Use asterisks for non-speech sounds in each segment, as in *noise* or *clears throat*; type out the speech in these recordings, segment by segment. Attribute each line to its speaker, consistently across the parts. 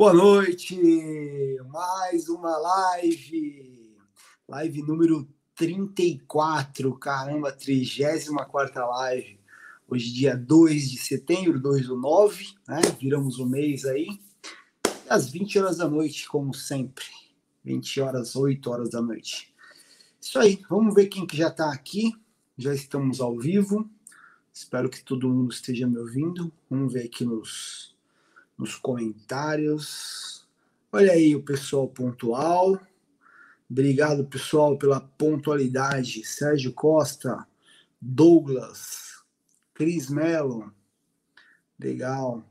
Speaker 1: Boa noite! Mais uma live. Live número 34. Caramba, 34 live. Hoje, dia 2 de setembro, 2 do 9, né? Viramos o mês aí. Às 20 horas da noite, como sempre. 20 horas, 8 horas da noite. Isso aí, vamos ver quem que já está aqui. Já estamos ao vivo. Espero que todo mundo esteja me ouvindo. Vamos ver aqui nos nos comentários. Olha aí o pessoal pontual. Obrigado, pessoal, pela pontualidade. Sérgio Costa, Douglas, Cris Mello. Legal.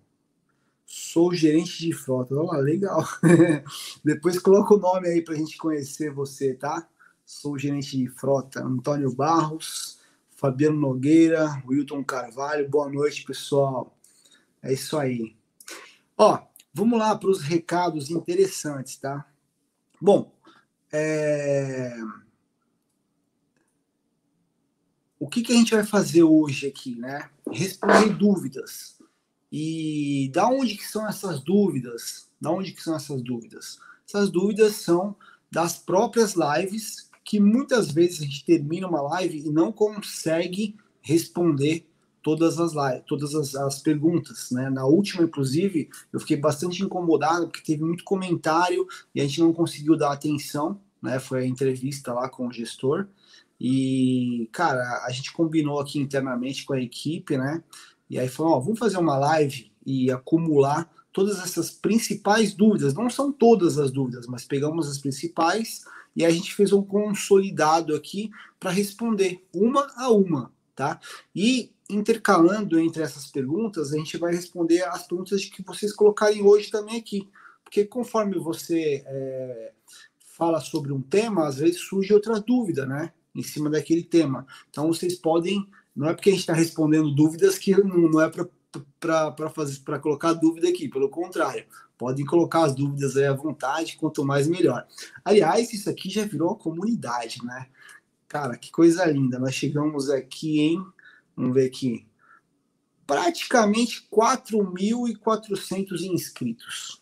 Speaker 1: Sou gerente de frota. Olha lá, legal. *laughs* Depois coloca o nome aí para a gente conhecer você, tá? Sou gerente de frota. Antônio Barros, Fabiano Nogueira, Wilton Carvalho. Boa noite, pessoal. É isso aí. Ó, vamos lá para os recados interessantes, tá? Bom, é... o que, que a gente vai fazer hoje aqui, né? Responder dúvidas. E da onde que são essas dúvidas? Da onde que são essas dúvidas? Essas dúvidas são das próprias lives que muitas vezes a gente termina uma live e não consegue responder todas as lives, todas as, as, perguntas, né? Na última, inclusive, eu fiquei bastante incomodado porque teve muito comentário e a gente não conseguiu dar atenção, né? Foi a entrevista lá com o gestor e, cara, a gente combinou aqui internamente com a equipe, né? E aí falou, ó, vamos fazer uma live e acumular todas essas principais dúvidas. Não são todas as dúvidas, mas pegamos as principais e a gente fez um consolidado aqui para responder uma a uma, tá? E intercalando entre essas perguntas, a gente vai responder as perguntas que vocês colocarem hoje também aqui. Porque conforme você é, fala sobre um tema, às vezes surge outra dúvida, né? Em cima daquele tema. Então vocês podem. Não é porque a gente está respondendo dúvidas que não, é para fazer para colocar dúvida aqui, pelo contrário, podem colocar as dúvidas aí à vontade, quanto mais melhor. Aliás, isso aqui já virou uma comunidade, né? Cara, que coisa linda. Nós chegamos aqui em Vamos ver aqui. Praticamente 4.400 inscritos.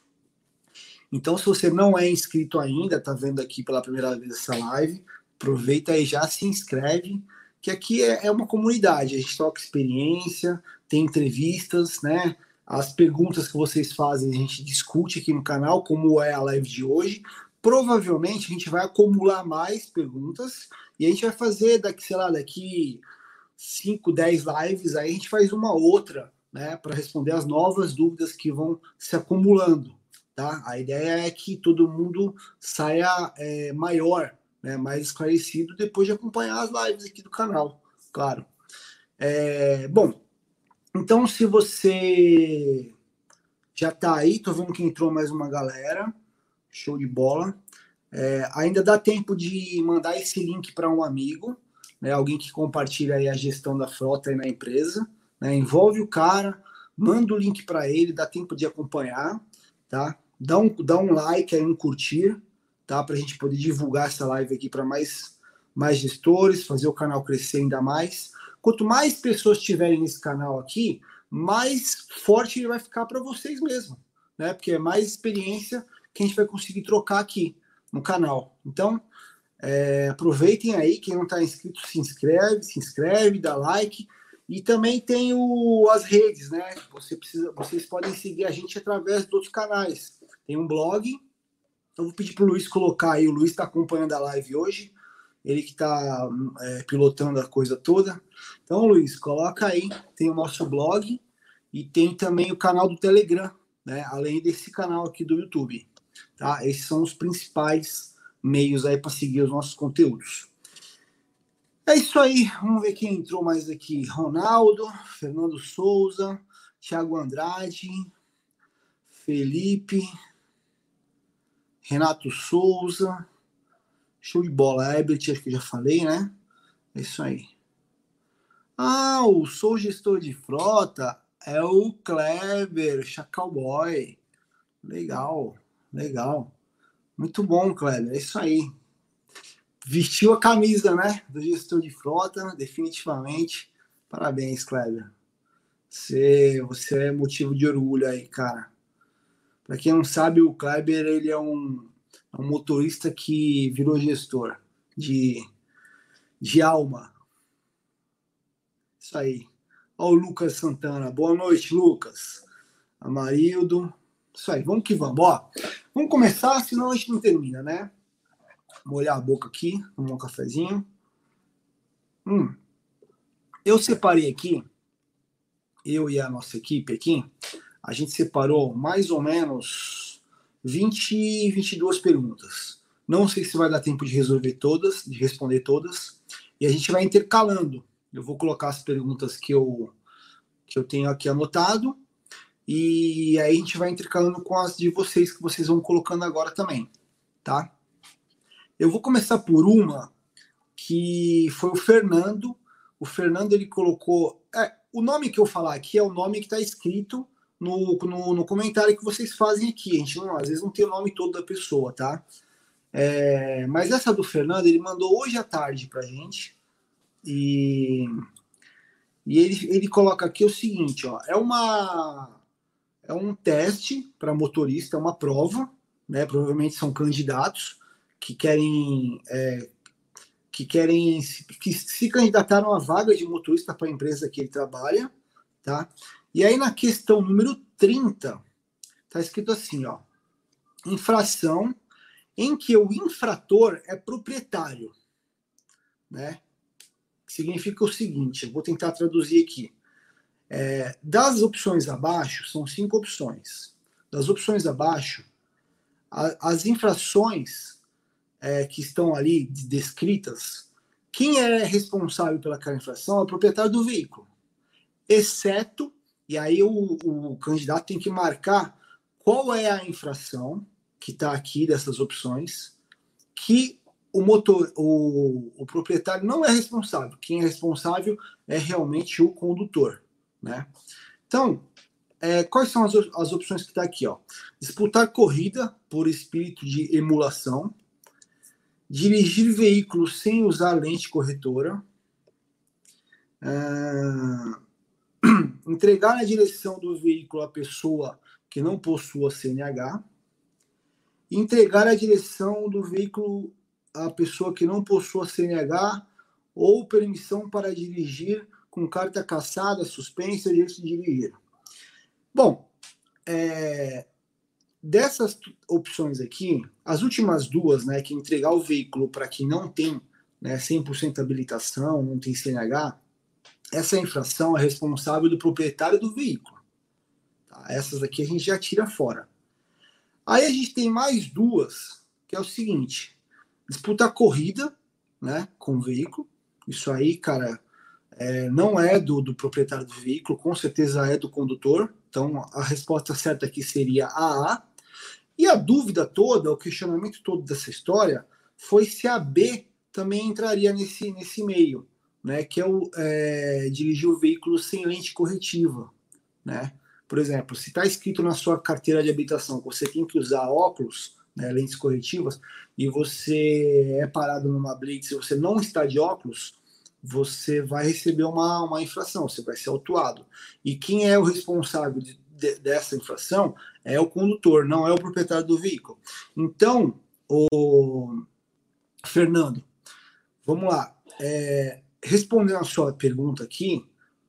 Speaker 1: Então, se você não é inscrito ainda, tá vendo aqui pela primeira vez essa live, aproveita e já se inscreve, que aqui é, é uma comunidade, a gente toca experiência, tem entrevistas, né? As perguntas que vocês fazem a gente discute aqui no canal, como é a live de hoje. Provavelmente a gente vai acumular mais perguntas e a gente vai fazer daqui, sei lá, daqui 5, 10 lives, aí a gente faz uma outra, né, para responder as novas dúvidas que vão se acumulando, tá? A ideia é que todo mundo saia é, maior, né, mais esclarecido depois de acompanhar as lives aqui do canal, claro. É, bom, então se você já está aí, tô vendo que entrou mais uma galera, show de bola. É, ainda dá tempo de mandar esse link para um amigo, né, alguém que compartilha a gestão da frota na empresa, né, envolve o cara, manda o link para ele, dá tempo de acompanhar, tá? Dá um, dá um like aí, um curtir, tá? Para a gente poder divulgar essa live aqui para mais, mais gestores, fazer o canal crescer ainda mais. Quanto mais pessoas tiverem nesse canal aqui, mais forte ele vai ficar para vocês mesmo, né? Porque é mais experiência que a gente vai conseguir trocar aqui no canal. Então, é, aproveitem aí, quem não está inscrito, se inscreve, se inscreve, dá like. E também tem o, as redes, né? Você precisa, vocês podem seguir a gente através de outros canais. Tem um blog. Eu vou pedir para o Luiz colocar aí. O Luiz está acompanhando a live hoje. Ele que está é, pilotando a coisa toda. Então, Luiz, coloca aí. Tem o nosso blog e tem também o canal do Telegram, né? Além desse canal aqui do YouTube. Tá? Esses são os principais meios aí para seguir os nossos conteúdos. É isso aí, vamos ver quem entrou mais aqui. Ronaldo, Fernando Souza, Thiago Andrade, Felipe, Renato Souza, show de bola. Ebert, acho que já falei, né? É isso aí. Ah, o Sou Gestor de Frota é o Kleber, Chacal Boy. Legal, legal. Muito bom, Kleber. É isso aí. Vestiu a camisa, né? Do gestor de frota, definitivamente. Parabéns, Kleber. Você, você é motivo de orgulho aí, cara. Para quem não sabe, o Kleber ele é um, é um motorista que virou gestor de, de alma. Isso aí. Olha o Lucas Santana. Boa noite, Lucas. Amarildo. Isso aí, vamos que vamos. Ó, vamos começar, senão a gente não termina, né? Molhar a boca aqui, tomar um cafezinho. Hum. Eu separei aqui, eu e a nossa equipe aqui, a gente separou mais ou menos 20, 22 perguntas. Não sei se vai dar tempo de resolver todas, de responder todas, e a gente vai intercalando. Eu vou colocar as perguntas que eu, que eu tenho aqui anotado e aí a gente vai intercalando com as de vocês que vocês vão colocando agora também, tá? Eu vou começar por uma que foi o Fernando. O Fernando ele colocou. É, o nome que eu falar aqui é o nome que está escrito no, no, no, comentário que vocês fazem aqui. A gente não, às vezes não tem o nome todo da pessoa, tá? É, mas essa do Fernando ele mandou hoje à tarde para gente. E, e ele, ele coloca aqui o seguinte: ó, é uma é um teste para motorista, é uma prova, né? Provavelmente são candidatos que querem é, que querem que se candidataram a vaga de motorista para a empresa que ele trabalha, tá? E aí na questão número 30 tá escrito assim, ó: infração em que o infrator é proprietário, né? Significa o seguinte, eu vou tentar traduzir aqui. É, das opções abaixo, são cinco opções. Das opções abaixo, a, as infrações é, que estão ali descritas, quem é responsável pelaquela infração é o proprietário do veículo, exceto, e aí o, o candidato tem que marcar qual é a infração que está aqui dessas opções, que o motor, o, o proprietário não é responsável. Quem é responsável é realmente o condutor. Né? Então, é, quais são as, as opções que está aqui? Ó? Disputar corrida por espírito de emulação, dirigir veículo sem usar lente corretora, é, *clears throat* entregar a direção do veículo à pessoa que não possua CNH, entregar a direção do veículo à pessoa que não possua CNH ou permissão para dirigir com carta caçada, suspensa, direito de dirigir. Bom, é, dessas opções aqui, as últimas duas, né, que entregar o veículo para quem não tem né, 100% habilitação, não tem CNH, essa infração é responsável do proprietário do veículo. Tá? Essas aqui a gente já tira fora. Aí a gente tem mais duas, que é o seguinte: disputar corrida né, com o veículo. Isso aí, cara, é, não é do, do, proprietário do veículo, com certeza é do condutor. Então, a resposta certa aqui seria AA. E a dúvida toda, o questionamento todo dessa história, foi se a B também entraria nesse, nesse meio, né? Que é o é, dirigir o veículo sem lente corretiva, né? Por exemplo, se está escrito na sua carteira de habilitação que você tem que usar óculos, né, lentes corretivas, e você é parado numa blitz e você não está de óculos, você vai receber uma, uma infração, você vai ser autuado. E quem é o responsável de, de, dessa infração é o condutor, não é o proprietário do veículo. Então, o Fernando, vamos lá. É, respondendo a sua pergunta aqui,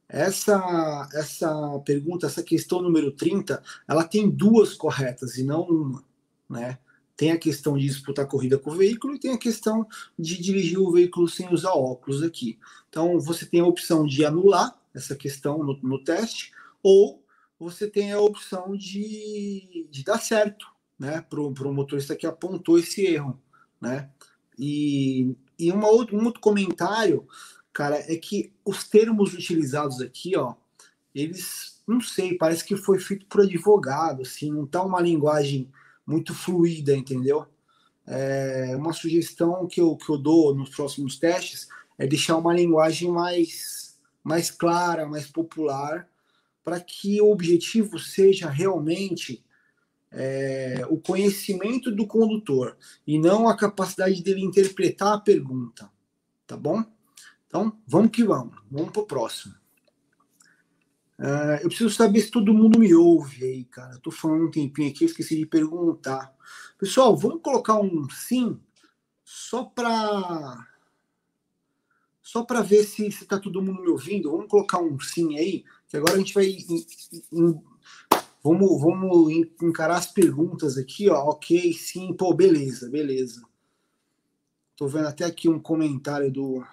Speaker 1: essa, essa pergunta, essa questão número 30, ela tem duas corretas e não uma, né? Tem a questão de disputar corrida com o veículo e tem a questão de dirigir o veículo sem usar óculos aqui. Então, você tem a opção de anular essa questão no, no teste, ou você tem a opção de, de dar certo né, para o motorista que apontou esse erro. Né? E, e uma outro, um outro comentário, cara, é que os termos utilizados aqui, ó, eles, não sei, parece que foi feito por advogado, assim, não tá uma linguagem muito fluida, entendeu? É, uma sugestão que eu, que eu dou nos próximos testes é deixar uma linguagem mais, mais clara, mais popular, para que o objetivo seja realmente é, o conhecimento do condutor e não a capacidade dele interpretar a pergunta, tá bom? Então, vamos que vamos. Vamos para o próximo. Uh, eu preciso saber se todo mundo me ouve aí, cara. Eu tô falando um tempinho aqui, esqueci de perguntar. Pessoal, vamos colocar um sim só para só para ver se está todo mundo me ouvindo. Vamos colocar um sim aí, que agora a gente vai em, em, vamos vamos encarar as perguntas aqui, ó. OK, sim, pô, beleza, beleza. Tô vendo até aqui um comentário do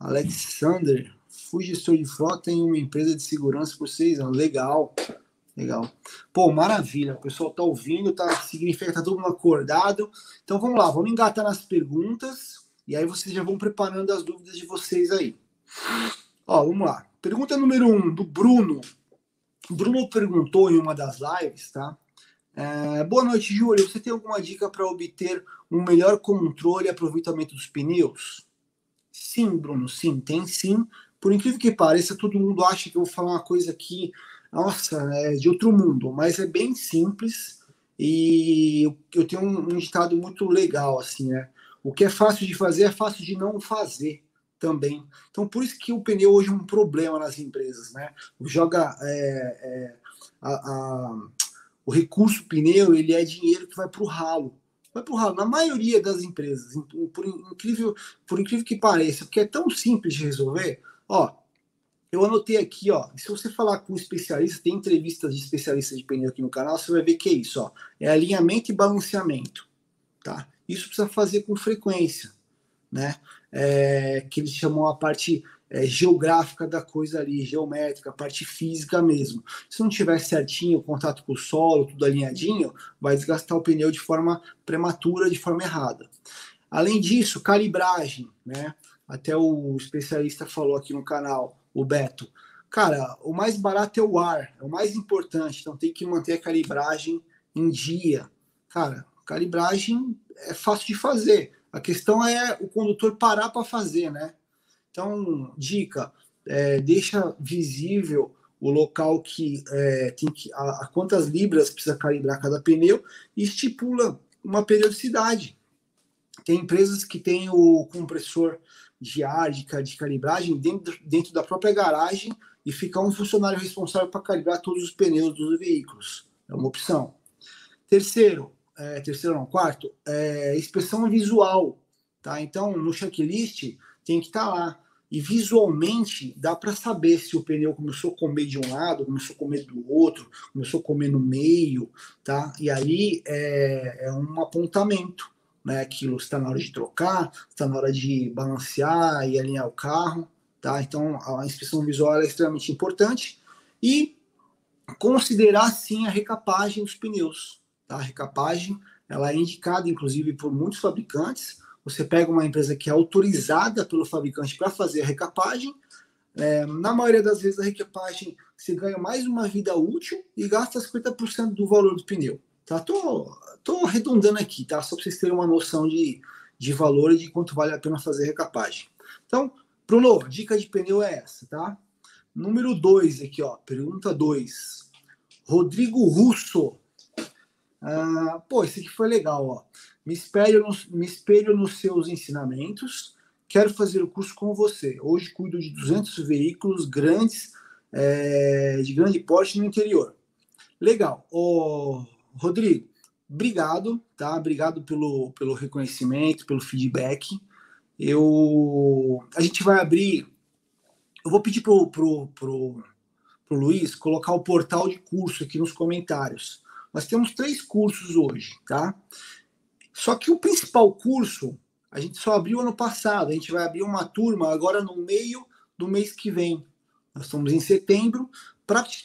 Speaker 1: Alexander fui gestor de frota em uma empresa de segurança por seis anos. Legal, legal. Pô, maravilha. O pessoal tá ouvindo, tá significa que tá todo mundo acordado. Então vamos lá, vamos engatar nas perguntas e aí vocês já vão preparando as dúvidas de vocês aí. Ó, vamos lá. Pergunta número um, do Bruno. O Bruno perguntou em uma das lives, tá? É, boa noite, Júlio. Você tem alguma dica para obter um melhor controle e aproveitamento dos pneus? Sim, Bruno, sim, tem sim por incrível que pareça, todo mundo acha que eu vou falar uma coisa aqui, nossa, é de outro mundo, mas é bem simples e eu tenho um, um ditado muito legal, assim, né? O que é fácil de fazer é fácil de não fazer também. Então, por isso que o pneu hoje é um problema nas empresas, né? Joga é, é, a, a, o recurso pneu, ele é dinheiro que vai para o ralo vai para o ralo. Na maioria das empresas, por incrível, por incrível que pareça, porque é tão simples de resolver, Ó, eu anotei aqui, ó. Se você falar com um especialista, tem entrevistas de especialistas de pneu aqui no canal, você vai ver que é isso, ó. É alinhamento e balanceamento, tá? Isso precisa fazer com frequência, né? É, que eles chamam a parte é, geográfica da coisa ali, geométrica, a parte física mesmo. Se não tiver certinho o contato com o solo, tudo alinhadinho, vai desgastar o pneu de forma prematura, de forma errada. Além disso, calibragem, né? Até o especialista falou aqui no canal, o Beto. Cara, o mais barato é o ar, é o mais importante, então tem que manter a calibragem em dia. Cara, calibragem é fácil de fazer. A questão é o condutor parar para fazer, né? Então, dica, é, deixa visível o local que é, tem que a, a, quantas libras precisa calibrar cada pneu e estipula uma periodicidade. Tem empresas que têm o compressor de ar, de, de calibragem dentro, dentro da própria garagem e ficar um funcionário responsável para calibrar todos os pneus dos veículos. É uma opção. Terceiro, é, terceiro não, quarto, é, inspeção visual. Tá? Então, no checklist tem que estar tá lá. E visualmente dá para saber se o pneu começou a comer de um lado, começou a comer do outro, começou a comer no meio, tá? E aí é, é um apontamento né, aquilo está na hora de trocar, está na hora de balancear e alinhar o carro, tá? Então a inspeção visual é extremamente importante e considerar sim a recapagem dos pneus, tá? A recapagem ela é indicada inclusive por muitos fabricantes. Você pega uma empresa que é autorizada pelo fabricante para fazer a recapagem, é, na maioria das vezes a recapagem você ganha mais uma vida útil e gasta 50% do valor do pneu. Tá? Tô, tô arredondando aqui, tá? Só para vocês terem uma noção de, de valor e de quanto vale a pena fazer recapagem. Então, Bruno, dica de pneu é essa, tá? Número 2 aqui, ó. Pergunta 2. Rodrigo Russo. Ah, pô, esse aqui foi legal, ó. Me espelho, nos, me espelho nos seus ensinamentos. Quero fazer o curso com você. Hoje cuido de 200 veículos grandes, é, de grande porte no interior. Legal. Ô, Rodrigo, obrigado, tá? Obrigado pelo, pelo reconhecimento, pelo feedback. Eu, a gente vai abrir. Eu vou pedir pro, pro, pro, pro Luiz colocar o portal de curso aqui nos comentários. Nós temos três cursos hoje, tá? Só que o principal curso a gente só abriu ano passado. A gente vai abrir uma turma agora no meio do mês que vem. Nós estamos em setembro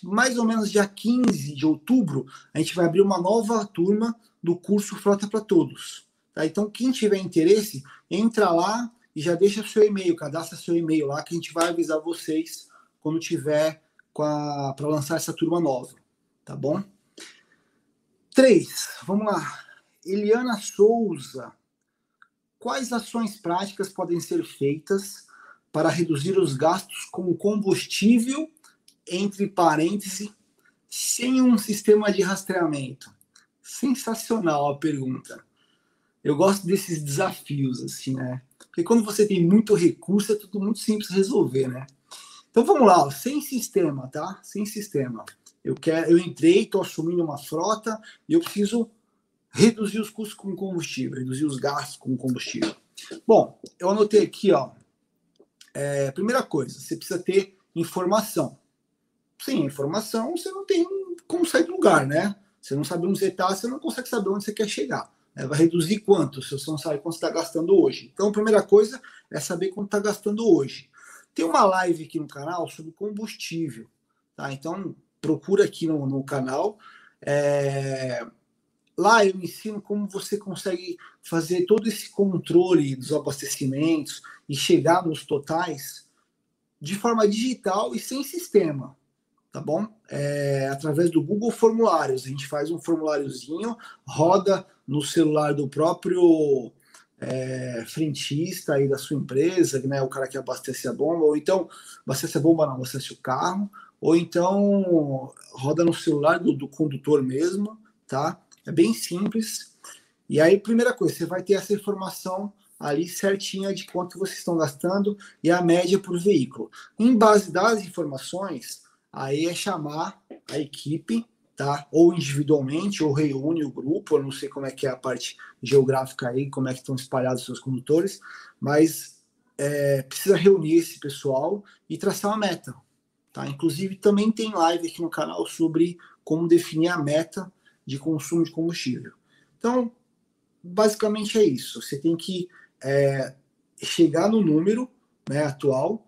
Speaker 1: mais ou menos dia 15 de outubro, a gente vai abrir uma nova turma do curso Frota para Todos. Tá? Então, quem tiver interesse, entra lá e já deixa seu e-mail, cadastra seu e-mail lá, que a gente vai avisar vocês quando tiver para lançar essa turma nova. Tá bom? Três, vamos lá. Eliana Souza. Quais ações práticas podem ser feitas para reduzir os gastos com combustível entre parênteses, sem um sistema de rastreamento. Sensacional a pergunta. Eu gosto desses desafios, assim, né? Porque quando você tem muito recurso, é tudo muito simples resolver, né? Então vamos lá, ó, sem sistema, tá? Sem sistema. Eu quero, eu entrei, estou assumindo uma frota e eu preciso reduzir os custos com combustível, reduzir os gastos com combustível. Bom, eu anotei aqui, ó. É, primeira coisa, você precisa ter informação. Sem informação, você não tem como sair do lugar, né? Você não sabe onde você está, você não consegue saber onde você quer chegar. É, vai reduzir quanto se você não sabe quanto está gastando hoje. Então, a primeira coisa é saber quanto está gastando hoje. Tem uma live aqui no canal sobre combustível, tá? Então, procura aqui no, no canal. É... Lá eu ensino como você consegue fazer todo esse controle dos abastecimentos e chegar nos totais de forma digital e sem sistema, tá bom? É, através do Google Formulários. A gente faz um formuláriozinho, roda no celular do próprio é, frentista aí da sua empresa, né, o cara que abastece a bomba, ou então abastece a bomba, não, abastece o carro, ou então roda no celular do, do condutor mesmo, tá? É bem simples. E aí, primeira coisa, você vai ter essa informação ali certinha de quanto vocês estão gastando e a média por veículo. Em base das informações, aí é chamar a equipe tá? Ou individualmente, ou reúne o grupo, eu não sei como é que é a parte geográfica aí, como é que estão espalhados os seus condutores, mas é, precisa reunir esse pessoal e traçar uma meta, tá? Inclusive também tem live aqui no canal sobre como definir a meta de consumo de combustível. Então, basicamente é isso. Você tem que é, chegar no número né, atual,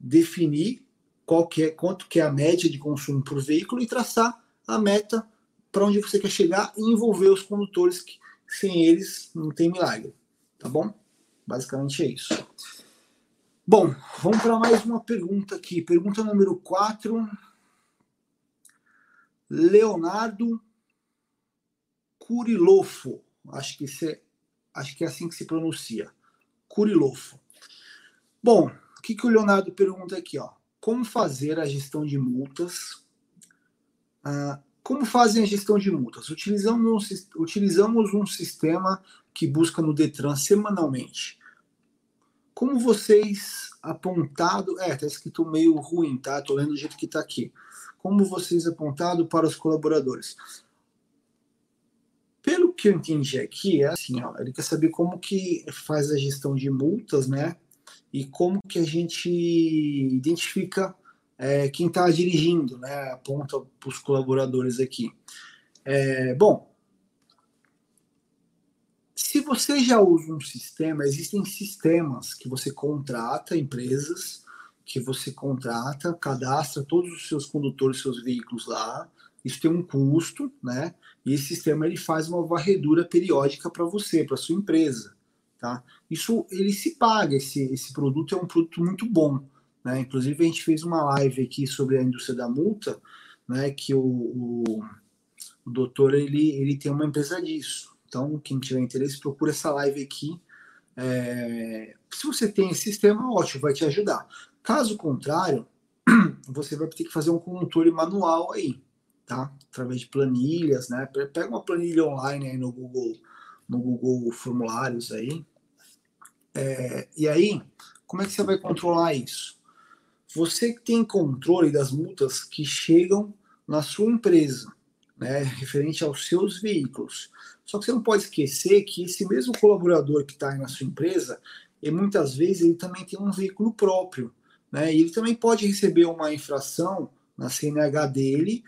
Speaker 1: definir qual que é, quanto que é a média de consumo por veículo e traçar a meta para onde você quer chegar e envolver os condutores que sem eles não tem milagre, tá bom? Basicamente é isso. Bom, vamos para mais uma pergunta aqui. Pergunta número 4. Leonardo Curilofo. Acho que, é, acho que é assim que se pronuncia. Curilofo. Bom, o que, que o Leonardo pergunta aqui? Ó? Como fazer a gestão de multas ah, como fazem a gestão de multas? Utilizamos, utilizamos um sistema que busca no Detran semanalmente. Como vocês apontado, é, tá escrito meio ruim, tá? Tô lendo do jeito que tá aqui. Como vocês apontado para os colaboradores. Pelo que eu entendi aqui, é assim, ó, ele quer saber como que faz a gestão de multas, né? E como que a gente identifica é, quem está dirigindo, né? Aponta para os colaboradores aqui. É, bom, se você já usa um sistema, existem sistemas que você contrata, empresas que você contrata, cadastra todos os seus condutores, seus veículos lá. Isso tem um custo, né? E esse sistema ele faz uma varredura periódica para você, para sua empresa, tá? Isso ele se paga. Esse, esse produto é um produto muito bom. Né? Inclusive, a gente fez uma live aqui sobre a indústria da multa, né? que o, o, o doutor ele, ele tem uma empresa disso. Então, quem tiver interesse, procura essa live aqui. É, se você tem esse sistema, ótimo, vai te ajudar. Caso contrário, *clears throat* você vai ter que fazer um controle manual aí, tá? Através de planilhas, né? Pega uma planilha online aí no Google, no Google Formulários aí. É, e aí, como é que você vai controlar isso? você tem controle das multas que chegam na sua empresa, né, referente aos seus veículos. Só que você não pode esquecer que esse mesmo colaborador que está na sua empresa, e muitas vezes ele também tem um veículo próprio, né, e ele também pode receber uma infração na CNH dele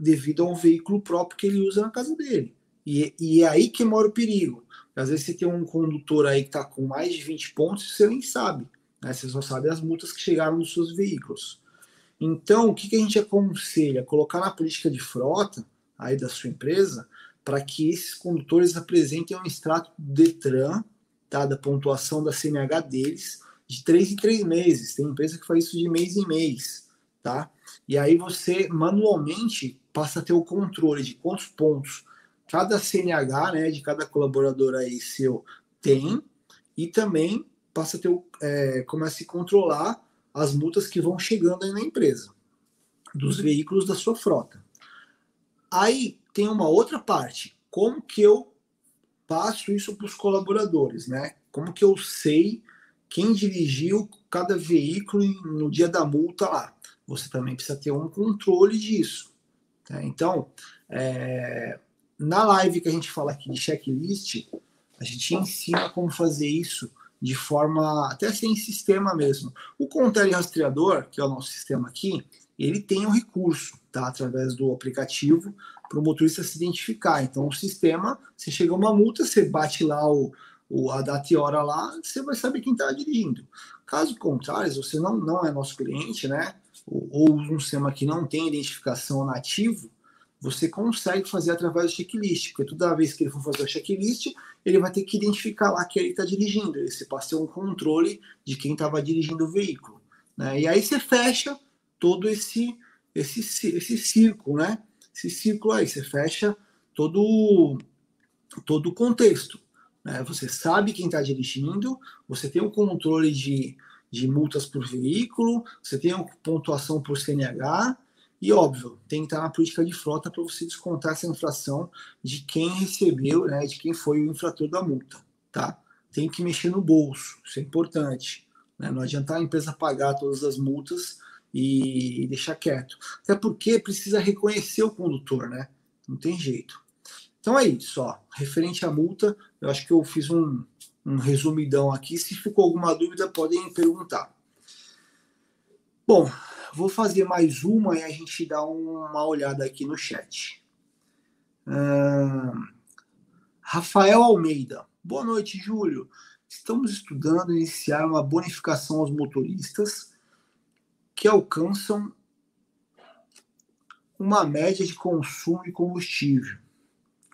Speaker 1: devido a um veículo próprio que ele usa na casa dele. E, e é aí que mora o perigo. Às vezes você tem um condutor aí que está com mais de 20 pontos você nem sabe. Né? Você só sabe as multas que chegaram nos seus veículos. Então, o que, que a gente aconselha? Colocar na política de frota aí da sua empresa para que esses condutores apresentem um extrato do Detran, tá, da pontuação da CNH deles, de três em três meses. Tem empresa que faz isso de mês em mês. Tá? E aí você manualmente passa a ter o controle de quantos pontos cada CNH né, de cada colaborador aí seu tem e também passa a ter, é, começa a controlar as multas que vão chegando aí na empresa, dos veículos da sua frota. Aí tem uma outra parte, como que eu passo isso para os colaboradores, né? Como que eu sei quem dirigiu cada veículo no dia da multa lá. Você também precisa ter um controle disso. Tá? Então, é, na live que a gente fala aqui de checklist, a gente ensina como fazer isso de forma até sem sistema mesmo. O Contele Rastreador, que é o nosso sistema aqui, ele tem um recurso, tá? Através do aplicativo, para o motorista se identificar. Então, o sistema, se chega uma multa, você bate lá o, o, a data e hora lá, você vai saber quem está dirigindo. Caso contrário, se você não, não é nosso cliente, né? Ou, ou um sistema que não tem identificação nativo, você consegue fazer através do checklist, porque toda vez que ele for fazer o checklist, ele vai ter que identificar lá que ele está dirigindo. Esse passa a um controle de quem estava dirigindo o veículo. Né? E aí você fecha todo esse, esse, esse círculo, né? Esse círculo aí, você fecha todo, todo o contexto. Né? Você sabe quem está dirigindo, você tem o um controle de, de multas por veículo, você tem uma pontuação por CNH, e óbvio, tem que estar na política de frota para você descontar essa infração de quem recebeu, né, de quem foi o infrator da multa, tá? Tem que mexer no bolso, isso é importante. Né? Não adianta a empresa pagar todas as multas e deixar quieto. Até porque precisa reconhecer o condutor, né? Não tem jeito. Então é isso, ó. Referente à multa, eu acho que eu fiz um, um resumidão aqui. Se ficou alguma dúvida, podem perguntar. Bom, Vou fazer mais uma e a gente dá uma olhada aqui no chat. Rafael Almeida. Boa noite, Júlio. Estamos estudando iniciar uma bonificação aos motoristas que alcançam uma média de consumo de combustível.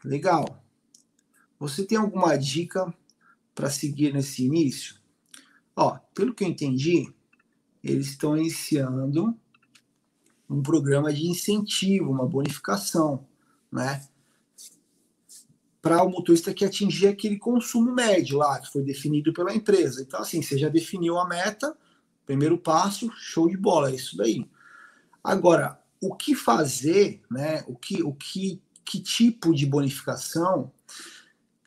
Speaker 1: Legal. Você tem alguma dica para seguir nesse início? Ó, pelo que eu entendi, eles estão iniciando um programa de incentivo, uma bonificação, né? Para o motorista que atingir aquele consumo médio lá, que foi definido pela empresa. Então, assim, você já definiu a meta, primeiro passo, show de bola, é isso daí. Agora, o que fazer, né? O que, o que, que tipo de bonificação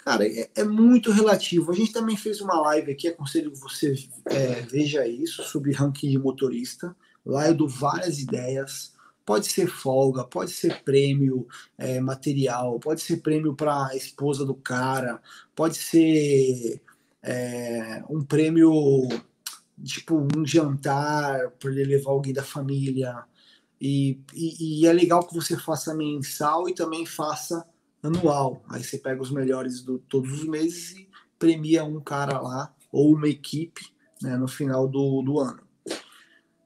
Speaker 1: Cara, é, é, muito relativo. A gente também fez uma live aqui, aconselho que você é, veja isso, sobre ranking de motorista. Lá eu dou várias ideias. Pode ser folga, pode ser prêmio é, material, pode ser prêmio para a esposa do cara, pode ser é, um prêmio tipo um jantar para ele levar alguém da família. E, e, e é legal que você faça mensal e também faça anual. Aí você pega os melhores de todos os meses e premia um cara lá, ou uma equipe, né, no final do, do ano.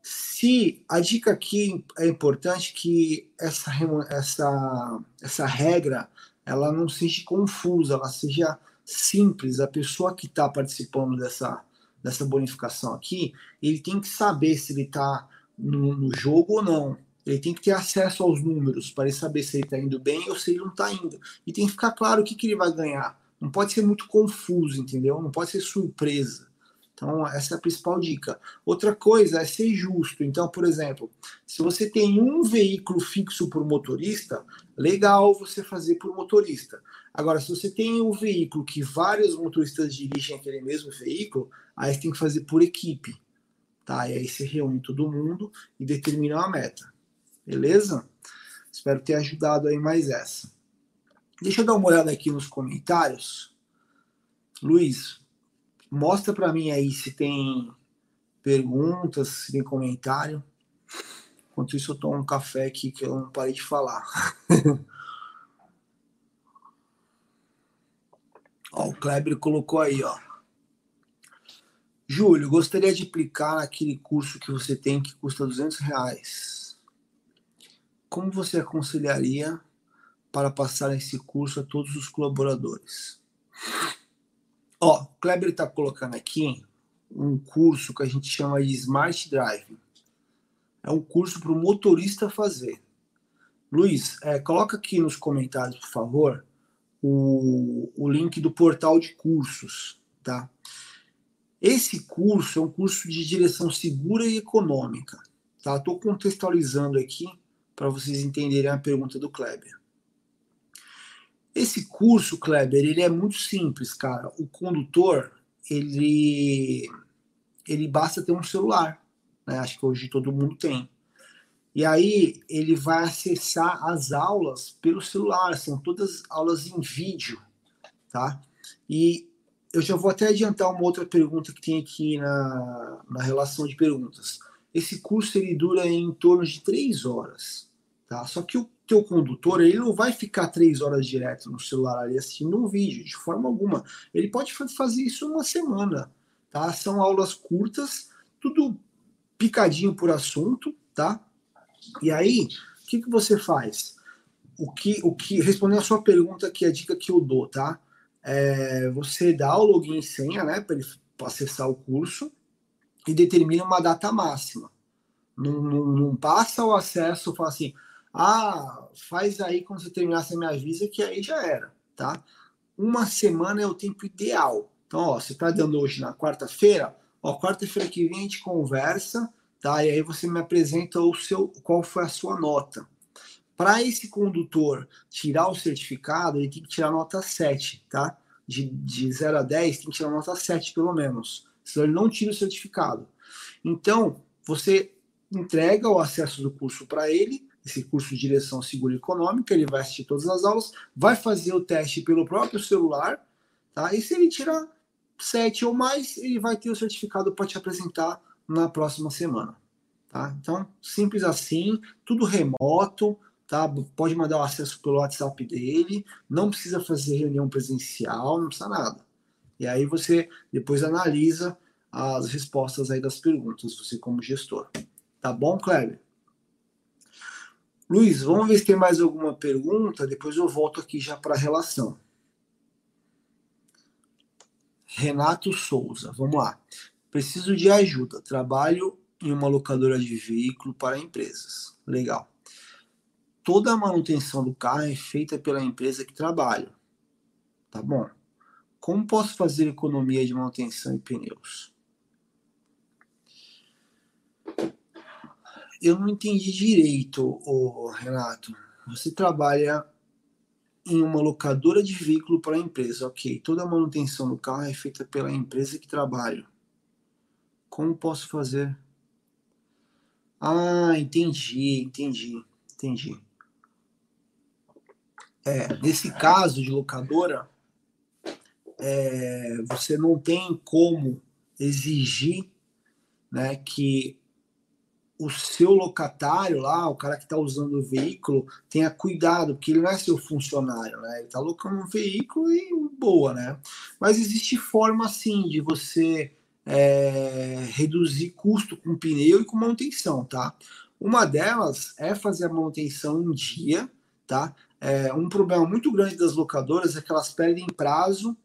Speaker 1: Se a dica aqui é importante que essa, essa, essa regra ela não seja confusa, ela seja simples. A pessoa que está participando dessa, dessa bonificação aqui, ele tem que saber se ele está no, no jogo ou não. Ele tem que ter acesso aos números para ele saber se ele está indo bem ou se ele não está indo. E tem que ficar claro o que, que ele vai ganhar. Não pode ser muito confuso, entendeu? Não pode ser surpresa. Então, essa é a principal dica. Outra coisa é ser justo. Então, por exemplo, se você tem um veículo fixo por motorista, legal você fazer por motorista. Agora, se você tem um veículo que vários motoristas dirigem aquele mesmo veículo, aí você tem que fazer por equipe. Tá? E aí você reúne todo mundo e determina uma meta. Beleza? Espero ter ajudado aí mais essa. Deixa eu dar uma olhada aqui nos comentários. Luiz, mostra para mim aí se tem perguntas, se tem comentário. Enquanto isso, eu tomo um café aqui que eu não parei de falar. *laughs* ó, o Kleber colocou aí, ó. Júlio, gostaria de aplicar aquele curso que você tem que custa 200 reais como você aconselharia para passar esse curso a todos os colaboradores? Ó, o Kleber está colocando aqui um curso que a gente chama de Smart Drive. É um curso para o motorista fazer. Luiz, é, coloca aqui nos comentários, por favor, o, o link do portal de cursos, tá? Esse curso é um curso de direção segura e econômica, tá? Estou contextualizando aqui para vocês entenderem a pergunta do Kleber. Esse curso, Kleber, ele é muito simples, cara. O condutor, ele ele basta ter um celular. Né? Acho que hoje todo mundo tem. E aí ele vai acessar as aulas pelo celular, são todas aulas em vídeo, tá? E eu já vou até adiantar uma outra pergunta que tem aqui na, na relação de perguntas. Esse curso ele dura em torno de três horas, tá? Só que o teu condutor ele não vai ficar três horas direto no celular ali assistindo um vídeo, de forma alguma. Ele pode fazer isso uma semana, tá? São aulas curtas, tudo picadinho por assunto, tá? E aí, o que, que você faz? O que, o que, respondendo a sua pergunta, que é a dica que eu dou, tá? É, você dá o login e senha, né, para ele acessar o curso e determina uma data máxima. Não, não, não passa o acesso, fala assim, ah, faz aí quando você terminar, você me avisa que aí já era, tá? Uma semana é o tempo ideal. Então, ó, você está dando hoje na quarta-feira, ó, quarta-feira que vem a gente conversa, tá? E aí você me apresenta o seu, qual foi a sua nota. Para esse condutor tirar o certificado, ele tem que tirar nota 7, tá? De, de 0 a 10, tem que tirar nota 7 pelo menos. Senão ele não tira o certificado. Então, você entrega o acesso do curso para ele, esse curso de direção segura econômica, ele vai assistir todas as aulas, vai fazer o teste pelo próprio celular, tá? E se ele tirar 7 ou mais, ele vai ter o certificado para te apresentar na próxima semana. Tá? Então, simples assim, tudo remoto, tá? Pode mandar o acesso pelo WhatsApp dele, não precisa fazer reunião presencial, não precisa nada. E aí você depois analisa as respostas aí das perguntas, você como gestor. Tá bom, Kleber? Luiz, vamos ver se tem mais alguma pergunta, depois eu volto aqui já para a relação. Renato Souza, vamos lá. Preciso de ajuda. Trabalho em uma locadora de veículo para empresas. Legal. Toda a manutenção do carro é feita pela empresa que trabalho. Tá bom. Como posso fazer economia de manutenção e pneus? Eu não entendi direito, oh, Renato. Você trabalha em uma locadora de veículo para a empresa. Ok, toda a manutenção do carro é feita pela empresa que trabalho. Como posso fazer? Ah, entendi, entendi, entendi. É, nesse caso de locadora, é, você não tem como exigir né, que o seu locatário lá, o cara que está usando o veículo, tenha cuidado, porque ele não é seu funcionário, né? Ele está alocando um veículo e boa, né? Mas existe forma, assim, de você é, reduzir custo com pneu e com manutenção, tá? Uma delas é fazer a manutenção em dia, tá? É, um problema muito grande das locadoras é que elas perdem prazo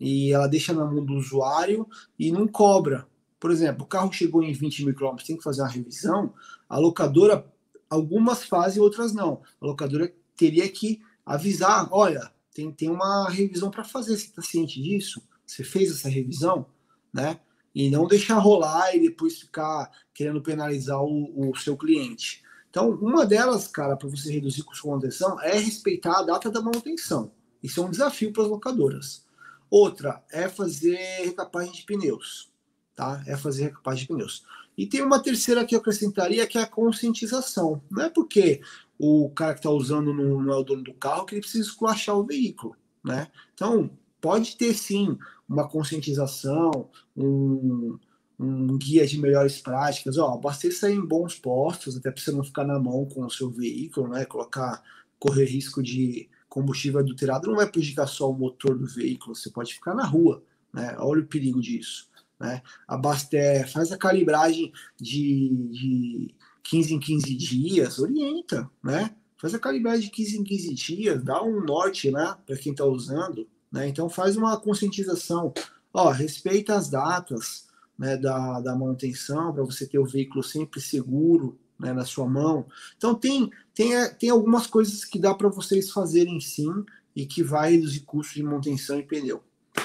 Speaker 1: e ela deixa na mão do usuário e não cobra. Por exemplo, o carro chegou em 20 mil quilômetros, tem que fazer uma revisão, a locadora, algumas fazem, outras não. A locadora teria que avisar, olha, tem, tem uma revisão para fazer, você está ciente disso? Você fez essa revisão? Né? e não deixar rolar e depois ficar querendo penalizar o, o seu cliente. Então, uma delas, cara, para você reduzir custo de manutenção é respeitar a data da manutenção. Isso é um desafio para as locadoras. Outra é fazer recapagem de pneus, tá? É fazer recapagem de pneus. E tem uma terceira que eu acrescentaria, que é a conscientização. Não é porque o cara que está usando não, não é o dono do carro que ele precisa esculachar o veículo, né? Então, pode ter sim uma conscientização, um, um guia de melhores práticas, ó, abasteça em bons postos, até para você não ficar na mão com o seu veículo, né? Colocar, correr risco de combustível adulterado não vai prejudicar só o motor do veículo, você pode ficar na rua, né? Olha o perigo disso, né? Abaste, faz a calibragem de, de 15 em 15 dias, orienta, né? Faz a calibragem de 15 em 15 dias, dá um norte, né, para quem está usando, né? Então faz uma conscientização, ó, respeita as datas né, da, da manutenção para você ter o veículo sempre seguro né, na sua mão. Então tem, tem, tem algumas coisas que dá para vocês fazerem sim e que vai reduzir custo de manutenção e pneu.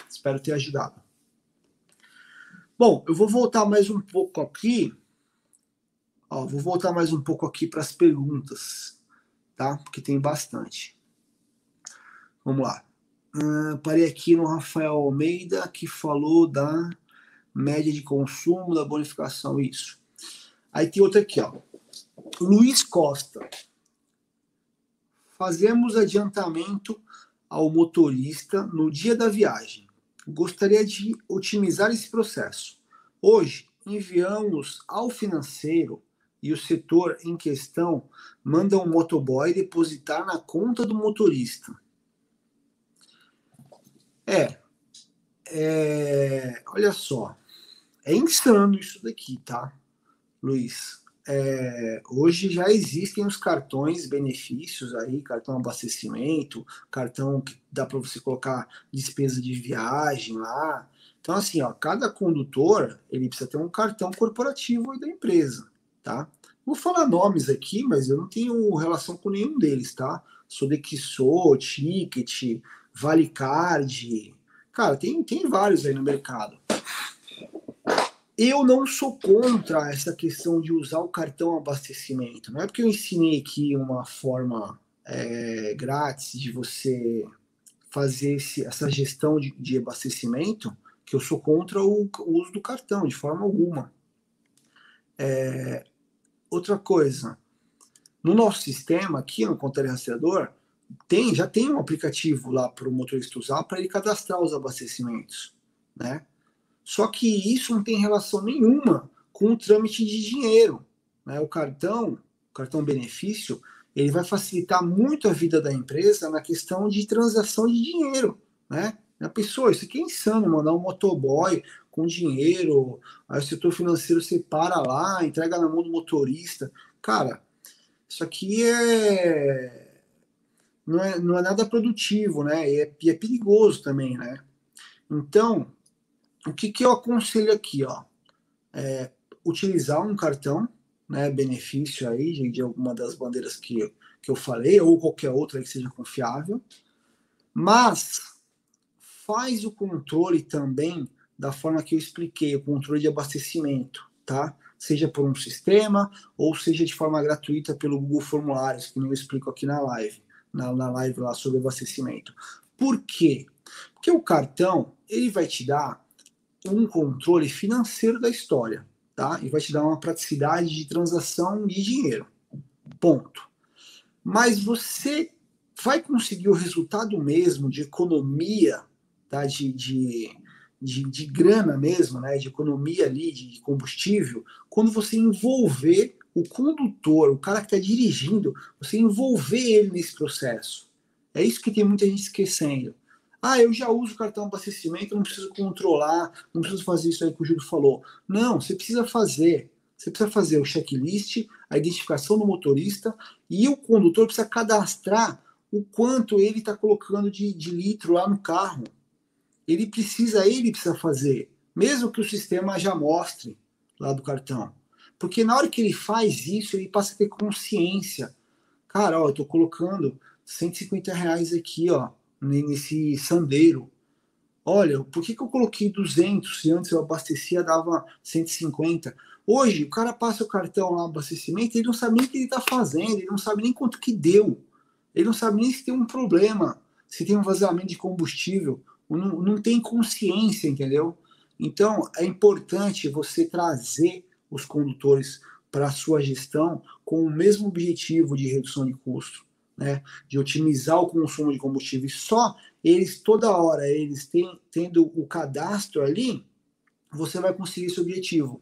Speaker 1: Espero ter ajudado. Bom, eu vou voltar mais um pouco aqui. Ó, vou voltar mais um pouco aqui para as perguntas, tá? Porque tem bastante. Vamos lá. Uh, parei aqui no Rafael Almeida, que falou da média de consumo da bonificação, isso. Aí tem outra aqui, ó. Luiz Costa. Fazemos adiantamento ao motorista no dia da viagem. Gostaria de otimizar esse processo. Hoje, enviamos ao financeiro e o setor em questão manda um motoboy depositar na conta do motorista. É, é olha só, é insano isso daqui, tá, Luiz? É, hoje já existem os cartões benefícios aí, cartão abastecimento, cartão que dá para você colocar despesa de viagem lá. Então, assim, ó, cada condutor ele precisa ter um cartão corporativo da empresa, tá? Vou falar nomes aqui, mas eu não tenho relação com nenhum deles, tá? Sodexo, Ticket, Valicard. Cara, tem, tem vários aí no mercado. Eu não sou contra essa questão de usar o cartão abastecimento. Não é porque eu ensinei aqui uma forma é, grátis de você fazer esse, essa gestão de, de, abastecimento que eu sou contra o, o, uso do cartão, de forma alguma. É, outra coisa, no nosso sistema, aqui no Conta Rastreador, tem, já tem um aplicativo lá para o motorista usar para ele cadastrar os abastecimentos, né? Só que isso não tem relação nenhuma com o trâmite de dinheiro. Né? O cartão, o cartão benefício, ele vai facilitar muito a vida da empresa na questão de transação de dinheiro. Né? A pessoa, isso aqui é insano, mandar um motoboy com dinheiro, aí o setor financeiro separa lá, entrega na mão do motorista. Cara, isso aqui é não é, não é nada produtivo, né? E é, e é perigoso também, né? Então, o que, que eu aconselho aqui, ó? É utilizar um cartão, né, benefício aí de, de alguma das bandeiras que, que eu falei, ou qualquer outra que seja confiável, mas faz o controle também da forma que eu expliquei, o controle de abastecimento, tá? Seja por um sistema ou seja de forma gratuita pelo Google Formulários, que eu explico aqui na live, na, na live lá sobre abastecimento. Por quê? Porque o cartão, ele vai te dar um controle financeiro da história, tá? E vai te dar uma praticidade de transação de dinheiro. Ponto. Mas você vai conseguir o resultado mesmo de economia, tá? De, de, de, de grana mesmo, né? De economia ali, de combustível, quando você envolver o condutor, o cara que está dirigindo, você envolver ele nesse processo. É isso que tem muita gente esquecendo. Ah, eu já uso cartão abastecimento, não preciso controlar, não preciso fazer isso aí que o Júlio falou. Não, você precisa fazer. Você precisa fazer o checklist, a identificação do motorista e o condutor precisa cadastrar o quanto ele está colocando de, de litro lá no carro. Ele precisa, ele precisa fazer, mesmo que o sistema já mostre lá do cartão. Porque na hora que ele faz isso, ele passa a ter consciência. Cara, ó, eu tô colocando 150 reais aqui, ó nesse sandeiro. Olha, por que, que eu coloquei 200 se antes eu abastecia dava 150? Hoje, o cara passa o cartão lá, abastecimento, ele não sabe nem o que ele está fazendo, ele não sabe nem quanto que deu. Ele não sabe nem se tem um problema, se tem um vazamento de combustível. Não, não tem consciência, entendeu? Então, é importante você trazer os condutores para a sua gestão com o mesmo objetivo de redução de custo né, de otimizar o consumo de combustível, só eles toda hora eles têm, tendo o cadastro ali, você vai conseguir esse objetivo.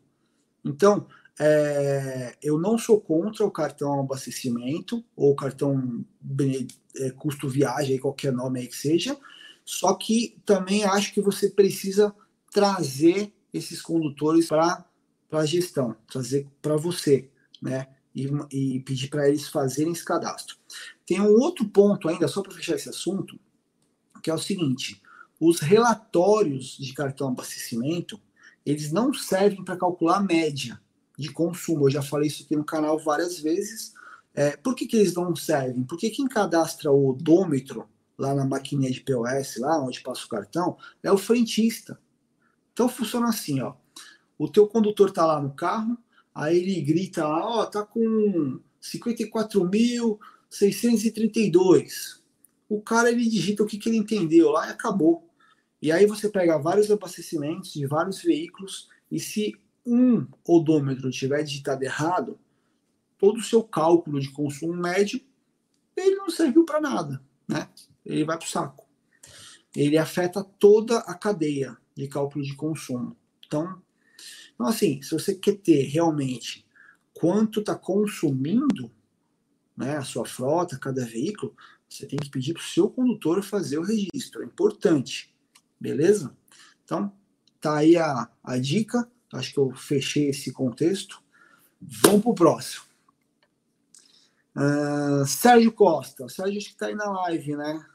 Speaker 1: Então, é, eu não sou contra o cartão abastecimento ou cartão é, custo viagem, qualquer nome aí que seja, só que também acho que você precisa trazer esses condutores para a gestão, trazer para você, né? E, e pedir para eles fazerem esse cadastro. Tem um outro ponto ainda, só para fechar esse assunto, que é o seguinte: os relatórios de cartão abastecimento, eles não servem para calcular a média de consumo. Eu já falei isso aqui no canal várias vezes. É, por que, que eles não servem? Porque quem cadastra o odômetro lá na maquininha de POS, lá onde passa o cartão, é o frentista. Então funciona assim, ó. O teu condutor tá lá no carro, aí ele grita lá, ó, tá com 54 mil 632. O cara ele digita o que, que ele entendeu lá e acabou. E aí você pega vários abastecimentos de vários veículos e se um odômetro tiver digitado errado, todo o seu cálculo de consumo médio ele não serviu para nada, né? Ele vai para o saco. Ele afeta toda a cadeia de cálculo de consumo. Então, então assim, se você quer ter realmente quanto está consumindo, né, a sua frota, cada veículo, você tem que pedir para o seu condutor fazer o registro. É importante. Beleza? Então, tá aí a, a dica. Acho que eu fechei esse contexto. Vamos para o próximo. Uh, Sérgio Costa. O Sérgio que está aí na live, né?